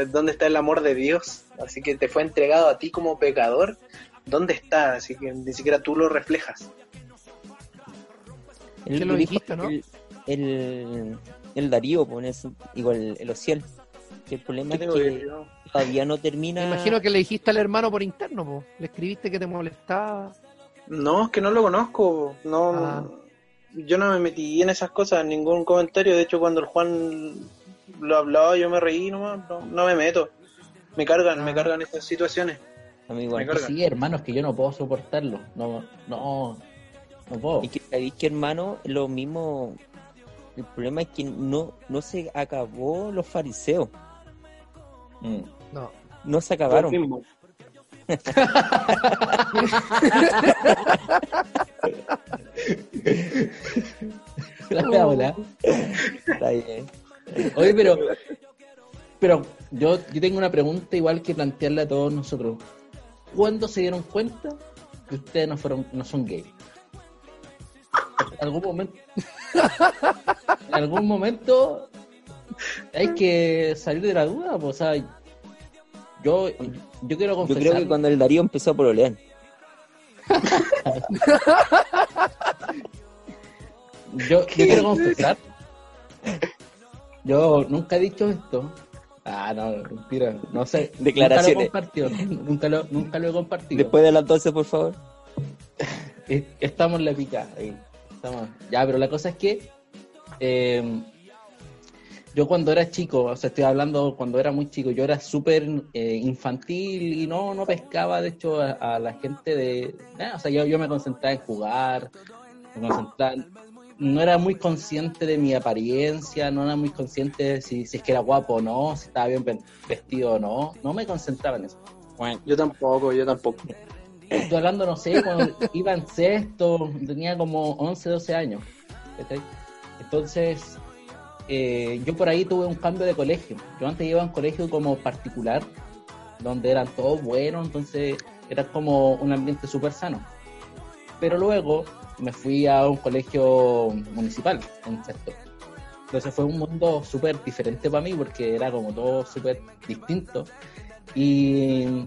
¿dónde está el amor de Dios? Así que te fue entregado a ti como pecador. ¿Dónde está? Así que ni siquiera tú lo reflejas. El, lo dijiste, ¿no? El, el, el Darío, pues, en ese- igual el Ociel. Que el problema ¿Qué es tengo que todavía no Me termina. imagino que le dijiste al hermano por interno, po. le escribiste que te molestaba. No, es que no lo conozco. No, Ah. Yo no me metí en esas cosas, en ningún comentario. De hecho, cuando el Juan lo hablaba, yo me reí nomás. No, no me meto. Me cargan, me Ah. cargan estas situaciones. A mí igual. Me carga. Sí, hermanos, que yo no puedo soportarlo. No, no, no puedo. Y que que hermano, lo mismo. El problema es que no, no se acabó los fariseos. Mm. No. No se acabaron. Mismo. La ola. Está bien. Oye, pero, pero yo, yo tengo una pregunta igual que plantearle a todos nosotros. ¿Cuándo se dieron cuenta que ustedes no fueron, no son gays? En algún momento, en algún momento hay que salir de la duda, pues, o sea, yo, yo quiero Yo confesar. creo que cuando el Darío empezó a pololear. Yo, yo quiero confesar Yo nunca he dicho esto. Ah, no, mentira. No sé. Declaraciones. Nunca lo. Nunca lo, nunca lo he compartido. Después de las 12, por favor. Estamos en la pica. ahí. Estamos. Ya, pero la cosa es que eh, yo cuando era chico, o sea, estoy hablando cuando era muy chico, yo era súper eh, infantil y no, no pescaba, de hecho, a, la gente de... o sea, yo, yo me concentraba en jugar, me. No era muy consciente de mi apariencia, no era muy consciente de si, si es que era guapo o no, si estaba bien ve- vestido o no. No me concentraba en eso. Yo tampoco, yo tampoco. Estoy hablando, no sé, cuando iba en sexto, tenía como 11, 12 años. Entonces, eh, yo por ahí tuve un cambio de colegio. Yo antes iba a un colegio como particular, donde eran todos buenos, entonces era como un ambiente súper sano. Pero luego me fui a un colegio municipal en sexto. Entonces fue un mundo súper diferente para mí porque era como todo súper distinto. Y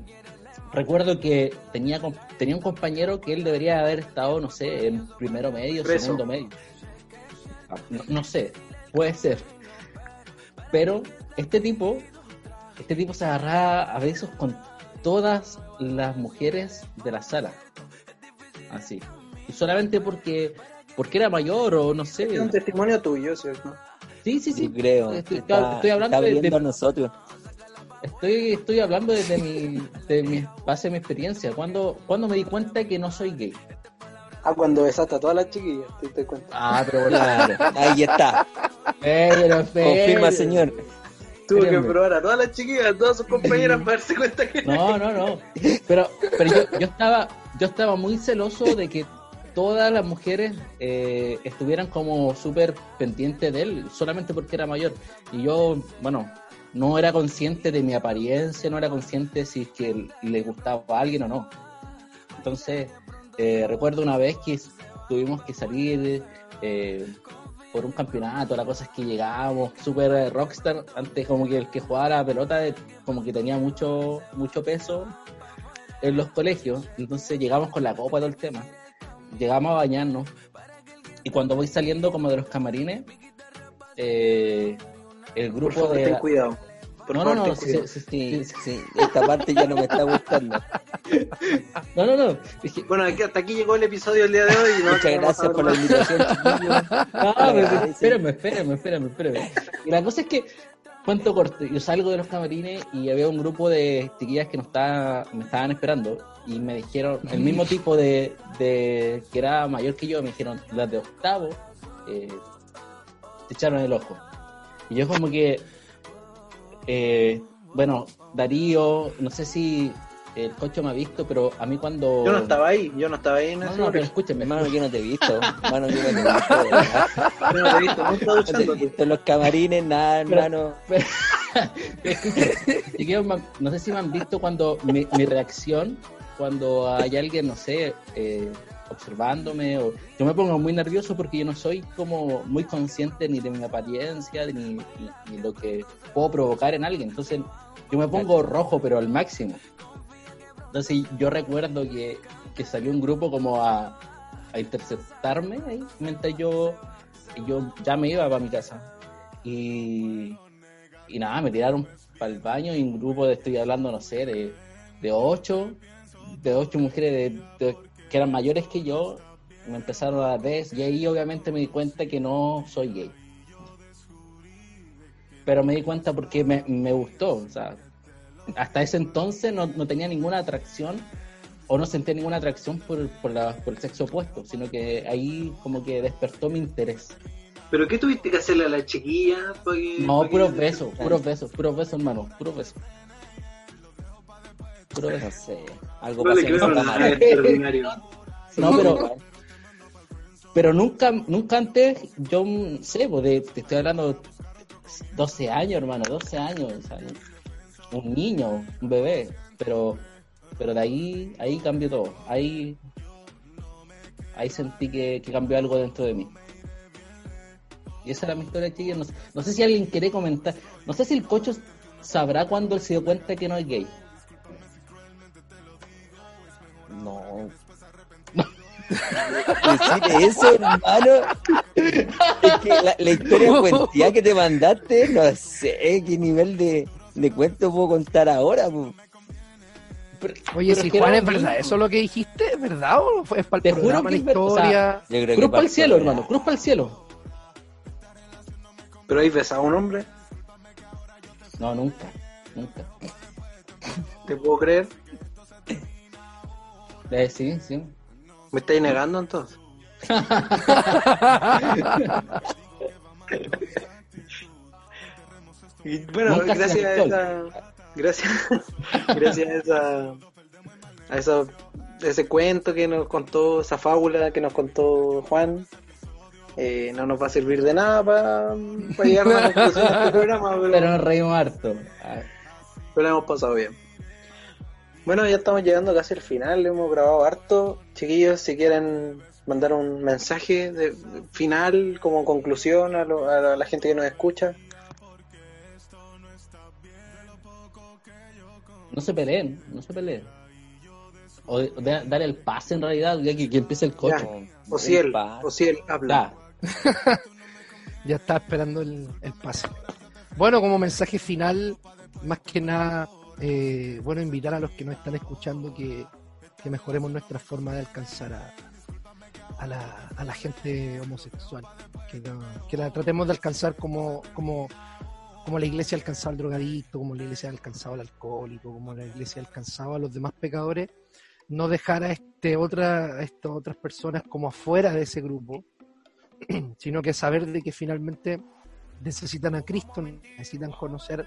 recuerdo que tenía, com- tenía un compañero que él debería haber estado, no sé, en primero medio, Preso. segundo medio. No, no sé, puede ser. Pero este tipo, este tipo se agarraba a besos con todas las mujeres de la sala. Así. Y solamente porque, porque era mayor o no sé. Es un testimonio tuyo, ¿cierto? Sí, sí, sí. Creo. Estoy, Está- estoy hablando está de- viendo de, a nosotros. Estoy, estoy hablando desde mi, de mi base de mi experiencia. Cuando, cuando me di cuenta que no soy gay. Ah, cuando besaste a todas las chiquillas, te diste cuenta. Ah, pero claro. Ahí está. pero, Confirma, señor. Tuvo que probar a todas las chiquillas, a todas sus compañeras para darse cuenta que No, no, no. Pero, pero yo, yo estaba, yo estaba muy celoso de que todas las mujeres eh, estuvieran como súper pendientes de él, solamente porque era mayor. Y yo, bueno, no era consciente de mi apariencia, no era consciente si que le gustaba a alguien o no. Entonces, eh, recuerdo una vez que tuvimos que salir eh, por un campeonato, la cosa es que llegábamos súper rockstar, antes como que el que jugaba la pelota eh, como que tenía mucho, mucho peso en los colegios, entonces llegamos con la copa todo el tema, llegamos a bañarnos y cuando voy saliendo como de los camarines, eh, el Por grupo favor, de... ten cuidado. Por no, favor, no, no, sí, sí, sí, Sí, sí. sí. Esta parte ya no me está gustando. no, no, no, Bueno, aquí- hasta aquí llegó el episodio del día de hoy. y no Muchas gracias por la invitación, chiquillos. No, pero espérame, espérame, espérame, espérame. Y la cosa es que, cuento corto, yo salgo de los camarines y había un grupo de chiquillas que nos estaba, me estaban esperando y me dijeron, el mismo tipo de, de que era mayor que yo, me dijeron, las de octavo, eh, te echaron el ojo. Y yo como que, eh, bueno, Darío, no sé si el cocho me ha visto, pero a mí cuando... Yo no estaba ahí, yo no estaba ahí en No, ese no, pero escúchame, Hermano, yo no te he visto. Hermano, yo no te he visto. de verdad. Yo no te he visto, No te he duchándote. visto en los camarines, nada, Pero- hermano. Han- no sé si me han visto cuando mi, mi reacción, cuando hay alguien, no sé, eh, observándome, o yo me pongo muy nervioso porque yo no soy como muy consciente ni de mi apariencia, ni, ni- ni lo que puedo provocar en alguien. Entonces, yo me pongo rojo, pero al máximo. Entonces, yo recuerdo que, que salió un grupo como a, a interceptarme ahí, mientras yo, yo ya me iba para mi casa. Y, y nada, me tiraron para el baño y un grupo de, estoy hablando, no sé, de, de ocho, de ocho mujeres de- de- que eran mayores que yo, me empezaron a dar y ahí obviamente me di cuenta que no soy gay. Pero me di cuenta porque me, me gustó, o sea, hasta ese entonces no, no tenía ninguna atracción o no sentía ninguna atracción por, por, la- por el sexo opuesto, sino que ahí como que despertó mi interés. ¿Pero qué tuviste que hacerle a la chiquilla? para que- No, para que- puros besos, puros besos, puros besos, hermano, puros besos. Algo No le creo nada extraordinario. No, pero, pero nunca, nunca antes, yo sé, pues, de- te estoy hablando 12 años, hermano, 12 años, un niño, un bebé, pero, pero de ahí, ahí cambió todo, ahí, ahí sentí que, que cambió algo dentro de mí. Y esa era mi historia, chiquillos. No, sé- no sé si alguien quiere comentar, no sé si el cocho sabrá cuando él se dio cuenta que no es gay. No. Decir eso, hermano. Es que la, la historia cuentía que te mandaste, no sé qué nivel de, de cuento puedo contar ahora. po. Oye, Pero si es que Juan, ¿es verdad? ¿Eso es lo que dijiste? ¿Es verdad o fue- es para Te el juro programa, que la es verdad. O sea, historia? Cruz para el cielo, hermano. Cruz para el cielo. ¿Pero hay besado a un hombre? No, nunca. Nunca. ¿Te puedo creer? Eh, sí, sí. ¿Me estáis negando entonces? Y bueno, Nunca gracias a esa, gracias, gracias a esa, a esa- ese cuento que nos contó, esa fábula que nos contó Juan, eh, no nos va a servir de nada para llegar a una conclusión de este programa, pero, Pero nos reímos harto. Pero la hemos pasado bien. Bueno, ya estamos llegando casi al final, hemos grabado harto. Chiquillos, si quieren mandar un mensaje de, final como conclusión a, lo- a la gente que nos escucha. No se peleen, no se peleen. O de- de- dar el pase en realidad, ya que, que empiece el coche. O si él, o si él habla. Ya. Ya está esperando el, el pase. Bueno, como mensaje final, más que nada, eh, bueno, invitar a los que nos están escuchando que, que mejoremos nuestra forma de alcanzar a, a, la, a la gente homosexual. Que, no- que la tratemos de alcanzar como, como, como la iglesia ha alcanzado al drogadicto, como la iglesia ha alcanzado al alcohólico, como la iglesia ha alcanzado a los demás pecadores. No dejar a, este otra, a estas otras personas como afuera de ese grupo, sino que saber de que finalmente necesitan a Cristo, necesitan conocer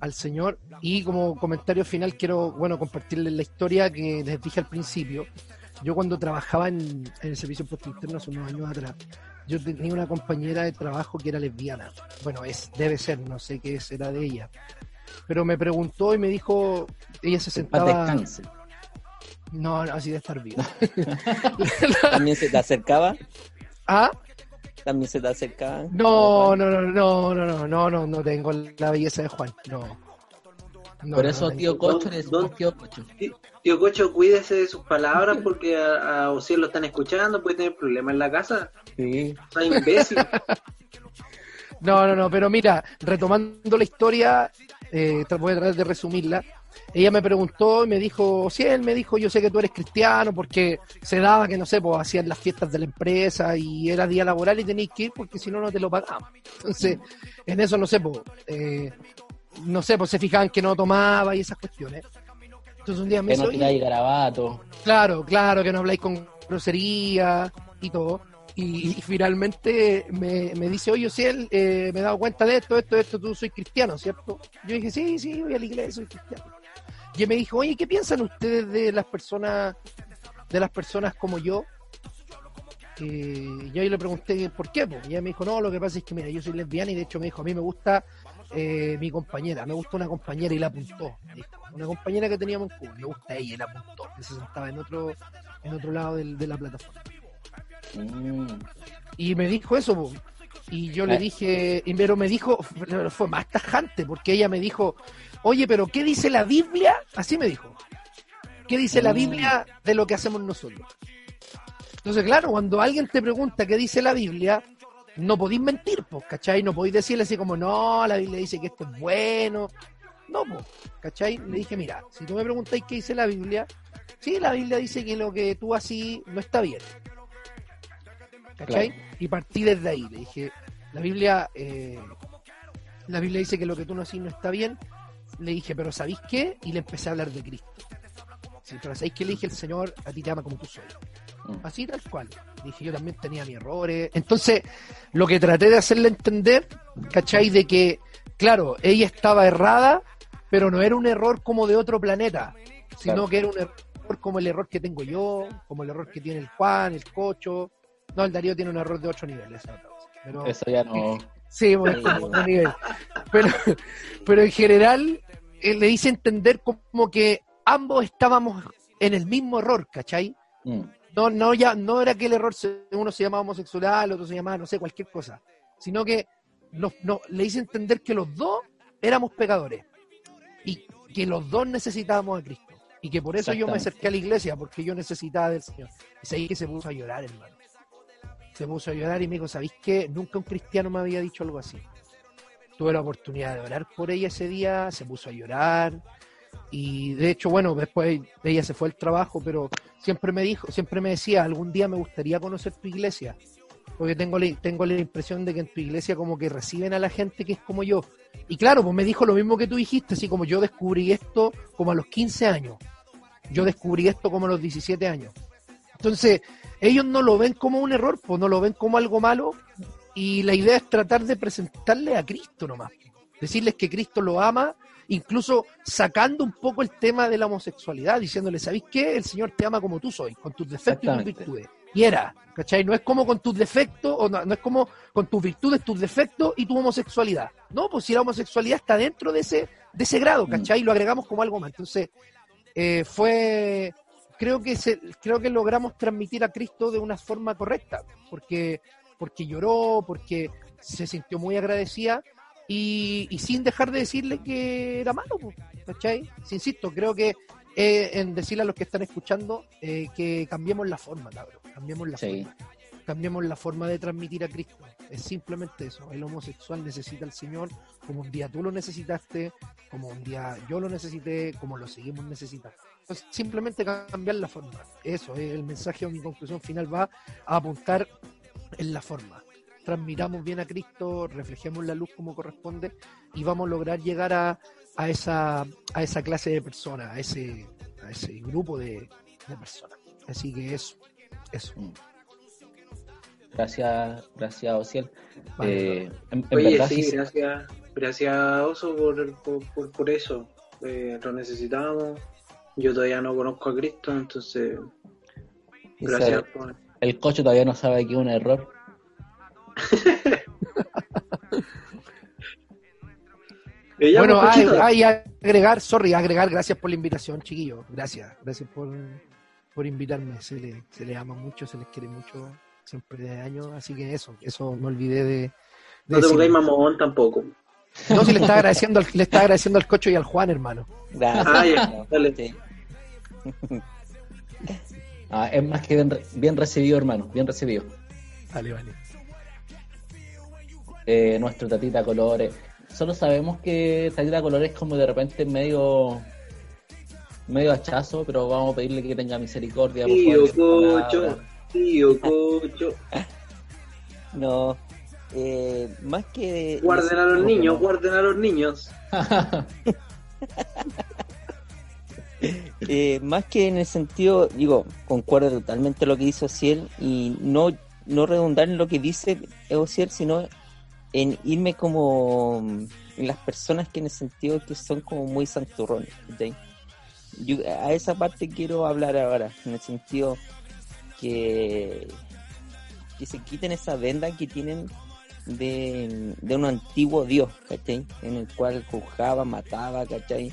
al Señor. Y como comentario final quiero, bueno, compartirles la historia que les dije al principio. Yo cuando trabajaba en, en el servicio puesto interno hace unos años atrás, yo tenía una compañera de trabajo que era lesbiana. Bueno, es, debe ser, no sé qué será de ella. Pero me preguntó y me dijo, ella se sentaba... no, así de estar viva. También se te acercaba, ah, también se te acercaba. No, no, no, no, no, no, no, no, no tengo la belleza de Juan, no. No, Por no eso, tío Cocho, ¿Dónde- le decimos dónde- tío Cocho. Tío Cocho, cuídese de sus palabras porque a, a lo están escuchando, puede tener problemas en la casa. Sí. Está imbécil. No, no, no, pero mira, retomando la historia, eh, voy a tratar de resumirla. Ella me preguntó y me dijo, si él me dijo, yo sé que tú eres cristiano, porque se daba que, no sé, pues hacían las fiestas de la empresa y era día laboral y tenéis que ir porque si no, no te lo pagamos. Entonces, en eso, no sé, pues, eh, no sé, pues se fijaban que no tomaba y esas cuestiones. Entonces un día me Que no "Oye, tiráis garabato. Claro, claro, que no habláis con grosería y todo. Y, y finalmente me, me dice, oye, si él me he dado cuenta de esto, esto, esto, tú soy cristiano, ¿cierto? Yo dije, sí, sí, voy a la iglesia, soy cristiano. Y me dijo, oye, ¿qué piensan ustedes de las personas, de las personas como yo? Eh, yo ahí le pregunté por qué, pues. y ella me dijo, no, lo que pasa es que, mira, yo soy lesbiana y de hecho me dijo, a mí me gusta eh, mi compañera, me gusta una compañera y la apuntó. dijo. Una compañera que teníamos en Cuba, me gusta ella y la apuntó, que se sentaba en otro, en otro lado del- de la plataforma. Mm. Y me dijo eso, po. y yo le Eh. dije, y pero me dijo, fue más tajante, porque ella me dijo, oye, pero ¿qué dice la Biblia? Así me dijo. ¿Qué dice la Mm. Biblia de lo que hacemos nosotros? Entonces, claro, cuando alguien te pregunta qué dice la Biblia, no podéis mentir, pues, ¿cachai? No podéis decirle así como, no, la Biblia dice que esto es bueno. No, pues, ¿cachai? Le dije, mira, si tú me preguntáis qué dice la Biblia, sí, la Biblia dice que lo que tú así no está bien. ¿Cachai? Y partí desde ahí. Le dije, la Biblia, eh, la Biblia dice que lo que tú no así no está bien. Le dije, pero ¿sabéis qué? Y le empecé a hablar de Cristo. Sí, pero ¿sabéis qué? Le dije, el Señor a ti te ama como tú soy. Mm. Así tal cual. Dije, yo también tenía mis errores. Entonces, lo que traté de hacerle entender, ¿cachai? De que, claro, ella estaba errada, pero no era un error como de otro planeta, sino Claro. que era un error como el error que tengo yo, como el error que tiene el Juan, el Cocho. No, el Darío tiene un error de ocho niveles. Pero, Eso ya no. Sí, bueno, nivel. Pero, pero en general eh, le hice entender como que ambos estábamos en el mismo error, ¿cachai? Mm. No, no, ya, no era que el error, se- uno se llamaba homosexual, el otro se llamaba, no sé, cualquier cosa, sino que no, le hice entender que los dos éramos pecadores y que los dos necesitábamos a Cristo. Y que por eso yo me acerqué a la iglesia, porque yo necesitaba del Señor. Y se que se puso a llorar, hermano. Se puso a llorar y me dijo, ¿sabéis qué? Nunca un cristiano me había dicho algo así. Tuve la oportunidad de orar por ella ese día, se puso a llorar. Y de hecho, bueno, después ella se fue al trabajo, pero siempre me dijo, siempre me decía, algún día me gustaría conocer tu iglesia. Porque tengo la, tengo la impresión de que en tu iglesia como que reciben a la gente que es como yo. Y claro, pues me dijo lo mismo que tú dijiste, así como yo descubrí esto como a los 15 años. Yo descubrí esto como a los 17 años. Entonces, ellos no lo ven como un error, pues no lo ven como algo malo. Y la idea es tratar de presentarle a Cristo nomás. Decirles que Cristo lo ama, incluso sacando un poco el tema de la homosexualidad, diciéndole, ¿sabéis qué? El Señor te ama como tú sois, con tus defectos y tus virtudes. Y era, ¿cachai? No es como con tus defectos, o no, no es como con tus virtudes, tus defectos y tu homosexualidad. No, pues si la homosexualidad está dentro de ese, de ese grado, ¿cachai? Y lo agregamos como algo más. Entonces, eh, fue, creo que se, creo que logramos transmitir a Cristo de una forma correcta, porque, porque lloró, porque se sintió muy agradecida y, y sin dejar de decirle que era malo, ¿cachai? Insisto, creo que eh, en decirle a los que están escuchando eh, que cambiemos la forma, cabrón, cambiemos la Sí. forma cambiemos la forma de transmitir a Cristo. Es simplemente eso. El homosexual necesita al Señor como un día tú lo necesitaste, como un día yo lo necesité, como lo seguimos necesitando. Simplemente cambiar la forma. Eso, eh, el mensaje o mi conclusión final va a apuntar en la forma. Transmitamos bien a Cristo, reflejemos la luz como corresponde y vamos a lograr llegar a, a esa, a esa clase de personas, a ese, a ese grupo de, de personas. Así que eso, eso. Gracias, gracias, Ociel. Vale. Eh, en, en Oye, verdad, sí, sí, gracias, gracias Oso por, por, por, por eso. Eh, lo necesitamos. Yo todavía no conozco a Cristo, entonces gracias por... el coche todavía no sabe que es un error. Eh, bueno, pues, hay, agregar, sorry, agregar, gracias por la invitación, chiquillos. Gracias, gracias por, por invitarme. Se le, se les ama mucho, se les quiere mucho, siempre de años. Así que eso, eso me olvidé de. de no te pongáis mamón tampoco. No, si le está agradeciendo, al- le está agradeciendo al cocho y al Juan, hermano. Gracias. Ah, ya, dale. Sí. Ah, es más que bien, re- bien recibido, hermano, bien recibido. Vale, vale. Eh, nuestro Tatita Colores. Solo sabemos que Tatita Colores es como de repente medio medio hachazo, pero vamos a pedirle que tenga misericordia. por Tío favor, Cocho, tío Cocho. No, eh, más que... Guarden a los niños, guarden a los niños. Eh, más que en el sentido, digo, concuerdo totalmente lo que dice Ociel y no, no redundar en lo que dice Ociel, sino en irme como mm, en las personas que en el sentido que son como muy santurrones. ¿cachai? Yo a esa parte quiero hablar ahora, en el sentido que, que se quiten esa venda que tienen de, de un antiguo dios, ¿cachai? En el cual juzgaba, mataba, ¿cachai?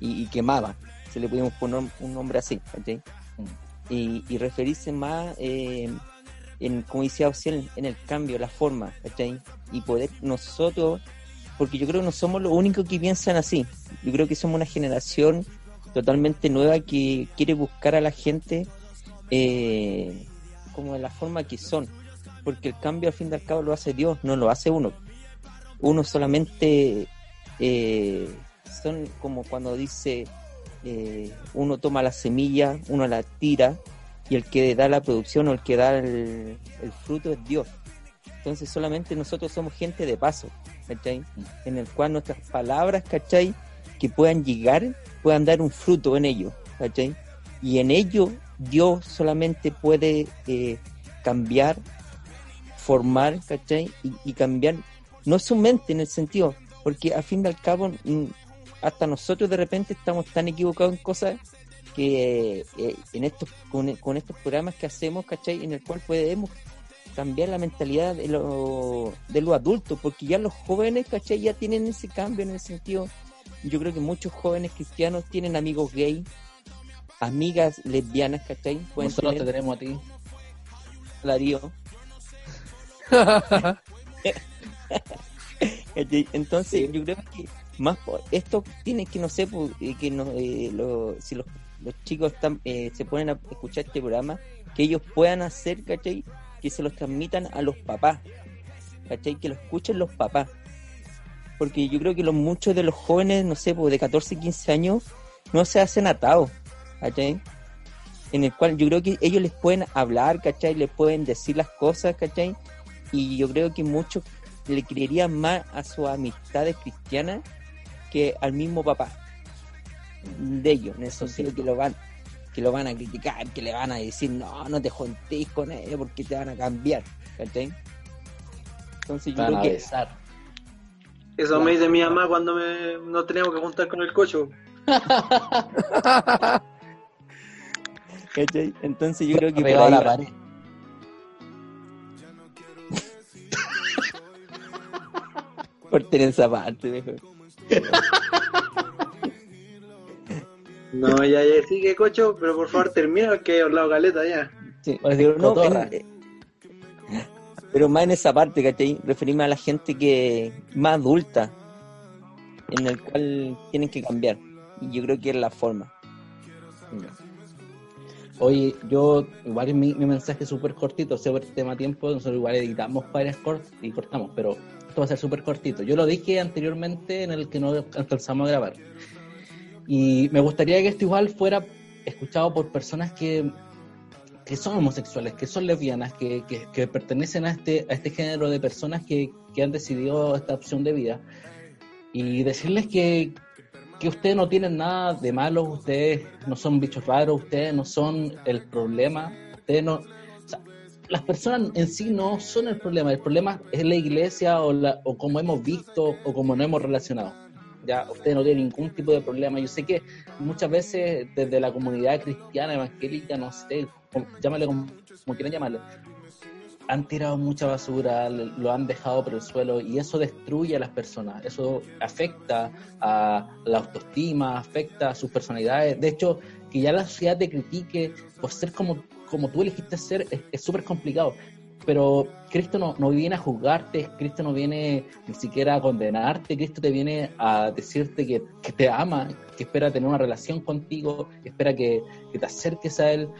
Y quemaba se le pudimos poner un nombre así, ¿cachai? Y, y referirse más, eh, en, como decía Ociel, en el cambio, la forma, ¿cachai? Y poder nosotros, porque yo creo que no somos los únicos que piensan así, yo creo que somos una generación totalmente nueva que quiere buscar a la gente eh, como de la forma que son, porque el cambio al fin y al cabo lo hace Dios, no lo hace uno. Uno solamente eh, son como cuando dice eh, uno toma la semilla, uno la tira y el que da la producción o el que da el, fruto es Dios. Entonces solamente nosotros somos gente de paso, ¿cachai? En el cual nuestras palabras, ¿cachai? Que puedan llegar, puedan dar un fruto en ello, ¿cachai? Y en ello Dios solamente puede eh, cambiar, formar, ¿cachai? Y, cambiar, no su mente en el sentido, porque al fin y al cabo mm, hasta nosotros de repente estamos tan equivocados en cosas que eh, en estos con, con estos programas que hacemos, ¿cachai? En el cual podemos cambiar la mentalidad de los de los adultos, porque ya los jóvenes, ¿cachai? Ya tienen ese cambio en el sentido, yo creo que muchos jóvenes cristianos tienen amigos gay, amigas lesbianas, ¿cachai? Pueden Nosotros te tener tenemos a ti. Darío. Entonces, yo creo que más po- esto tiene que, no sé, eh, que no, eh, lo- si los, los chicos están, eh, se ponen a escuchar este programa, que ellos puedan hacer, ¿cachai? Que se los transmitan a los papás, ¿cachai? Que lo escuchen los papás. Porque yo creo que los muchos de los jóvenes, no sé, de 14, 15 años, no se hacen atados, ¿cachai? En el cual yo creo que ellos les pueden hablar, ¿cachai? Les pueden decir las cosas, ¿cachai? Y yo creo que muchos le creerían más a sus amistades cristianas que al mismo papá de ellos, en el sentido que lo van que lo van a criticar, que le van a decir, no, no te juntéis con ellos porque te van a cambiar, ¿cachai? Entonces yo Van creo a que besar. Eso me dice mi mamá cuando me, nos teníamos que juntar con el cocho. ¿cachai? Entonces yo creo que por ahí la pared. Corten esa parte, mejor. No, ya, ya, sigue cocho, pero por favor termina que he hablado caleta ya. Sí, pero no, en- eh, pero más en esa parte, ¿cachai? Referirme a la gente que más adulta, en el cual tienen que cambiar. Y yo creo que es la forma. Oye, yo, igual mi, mi mensaje es súper cortito, sé por el tema tiempo, nosotros igual editamos varias cortes y cortamos, pero esto va a ser súper cortito. Yo lo dije anteriormente en el que no alcanzamos a grabar. Y me gustaría que esto igual fuera escuchado por personas que, que son homosexuales, que son lesbianas, que, que, que pertenecen a este, a este género de personas que, que han decidido esta opción de vida. Y decirles que, que ustedes no tienen nada de malo, ustedes no son bichos raros, ustedes no son el problema, ustedes no... las personas en sí no son el problema, el problema es la iglesia o, la, o como hemos visto o como nos hemos relacionado. Ya, ustedes no tienen ningún tipo de problema. Yo sé que muchas veces desde la comunidad cristiana, evangélica, no sé, llámale como, como quieran llamarle, han tirado mucha basura, lo han dejado por el suelo y eso destruye a las personas, eso afecta a la autoestima, afecta a sus personalidades. De hecho, que ya la sociedad te critique por ser como, como tú elegiste ser es súper complicado. Pero Cristo no, no viene a juzgarte, Cristo no viene ni siquiera a condenarte, Cristo te viene a decirte que, que te ama, que espera tener una relación contigo, que espera que, que te acerques a Él,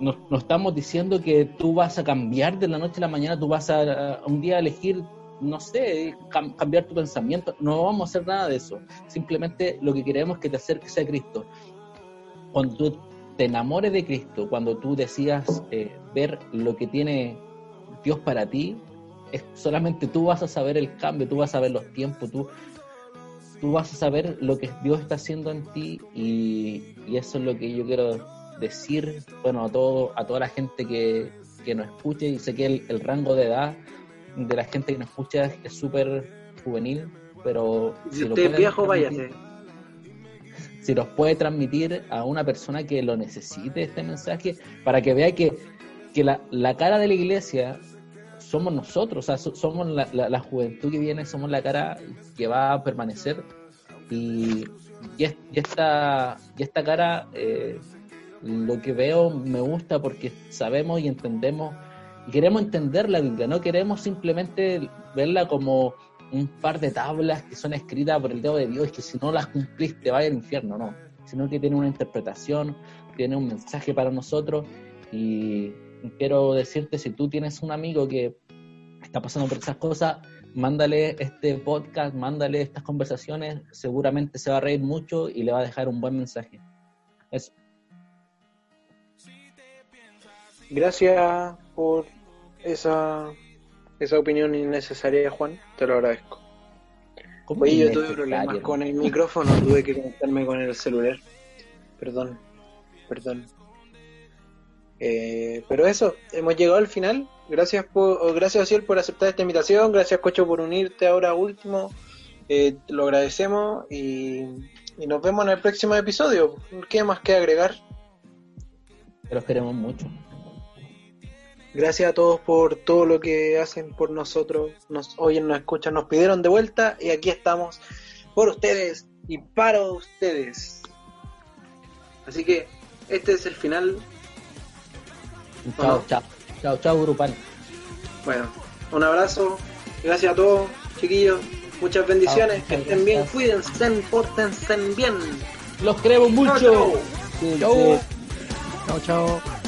no, no estamos diciendo que tú vas a cambiar de la noche a la mañana, tú vas a, a un día elegir, no sé, cam- cambiar tu pensamiento. No vamos a hacer nada de eso. Simplemente lo que queremos es que te acerques a Cristo. Cuando tú te enamores de Cristo, cuando tú decidas eh, ver lo que tiene Dios para ti, es solamente tú vas a saber el cambio, tú vas a ver los tiempos, tú, tú vas a saber lo que Dios está haciendo en ti y, y eso es lo que yo quiero decir, bueno, a todo, a toda la gente que, que nos escuche, y sé que el, el rango de edad de la gente que nos escucha es súper juvenil, pero Si lo usted pueden viejo, váyase. Si nos puede transmitir a una persona que lo necesite este mensaje, para que vea que, que la, la cara de la iglesia somos nosotros, o sea, so- somos la, la- juventud que viene, somos la cara que va a permanecer. Y, y esta, y esta cara, eh, lo que veo me gusta porque sabemos y entendemos y queremos entender la Biblia, no queremos simplemente verla como un par de tablas que son escritas por el dedo de Dios que si no las cumplís te vas al infierno, no, sino que tiene una interpretación, tiene un mensaje para nosotros y quiero decirte, si tú tienes un amigo que está pasando por esas cosas, mándale este podcast, mándale estas conversaciones, seguramente se va a reír mucho y le va a dejar un buen mensaje. Eso. Gracias por esa, esa opinión innecesaria, Juan. Te lo agradezco. ¿Cómo Oye, yo tuve problemas con el micrófono, tuve que conectarme con el celular. Perdón, perdón. Eh, pero eso, hemos llegado al final. Gracias por, o gracias Ciel por aceptar esta invitación. Gracias Cocho por unirte ahora último. Eh, lo agradecemos y, y nos vemos en el próximo episodio. ¿Qué más que agregar? Los queremos mucho. Gracias a todos por todo lo que hacen por nosotros. Nos oyen, nos escuchan, nos pidieron de vuelta y aquí estamos por ustedes y para ustedes. Así que este es el final. Chao, chao. Chao, chao, grupal. Bueno, un abrazo. Gracias a todos, chiquillos. Muchas bendiciones. Chao, que estén bien. gracias. Cuídense, pórtense bien. Los queremos mucho. Chao, chao. Chao. Chao, chao.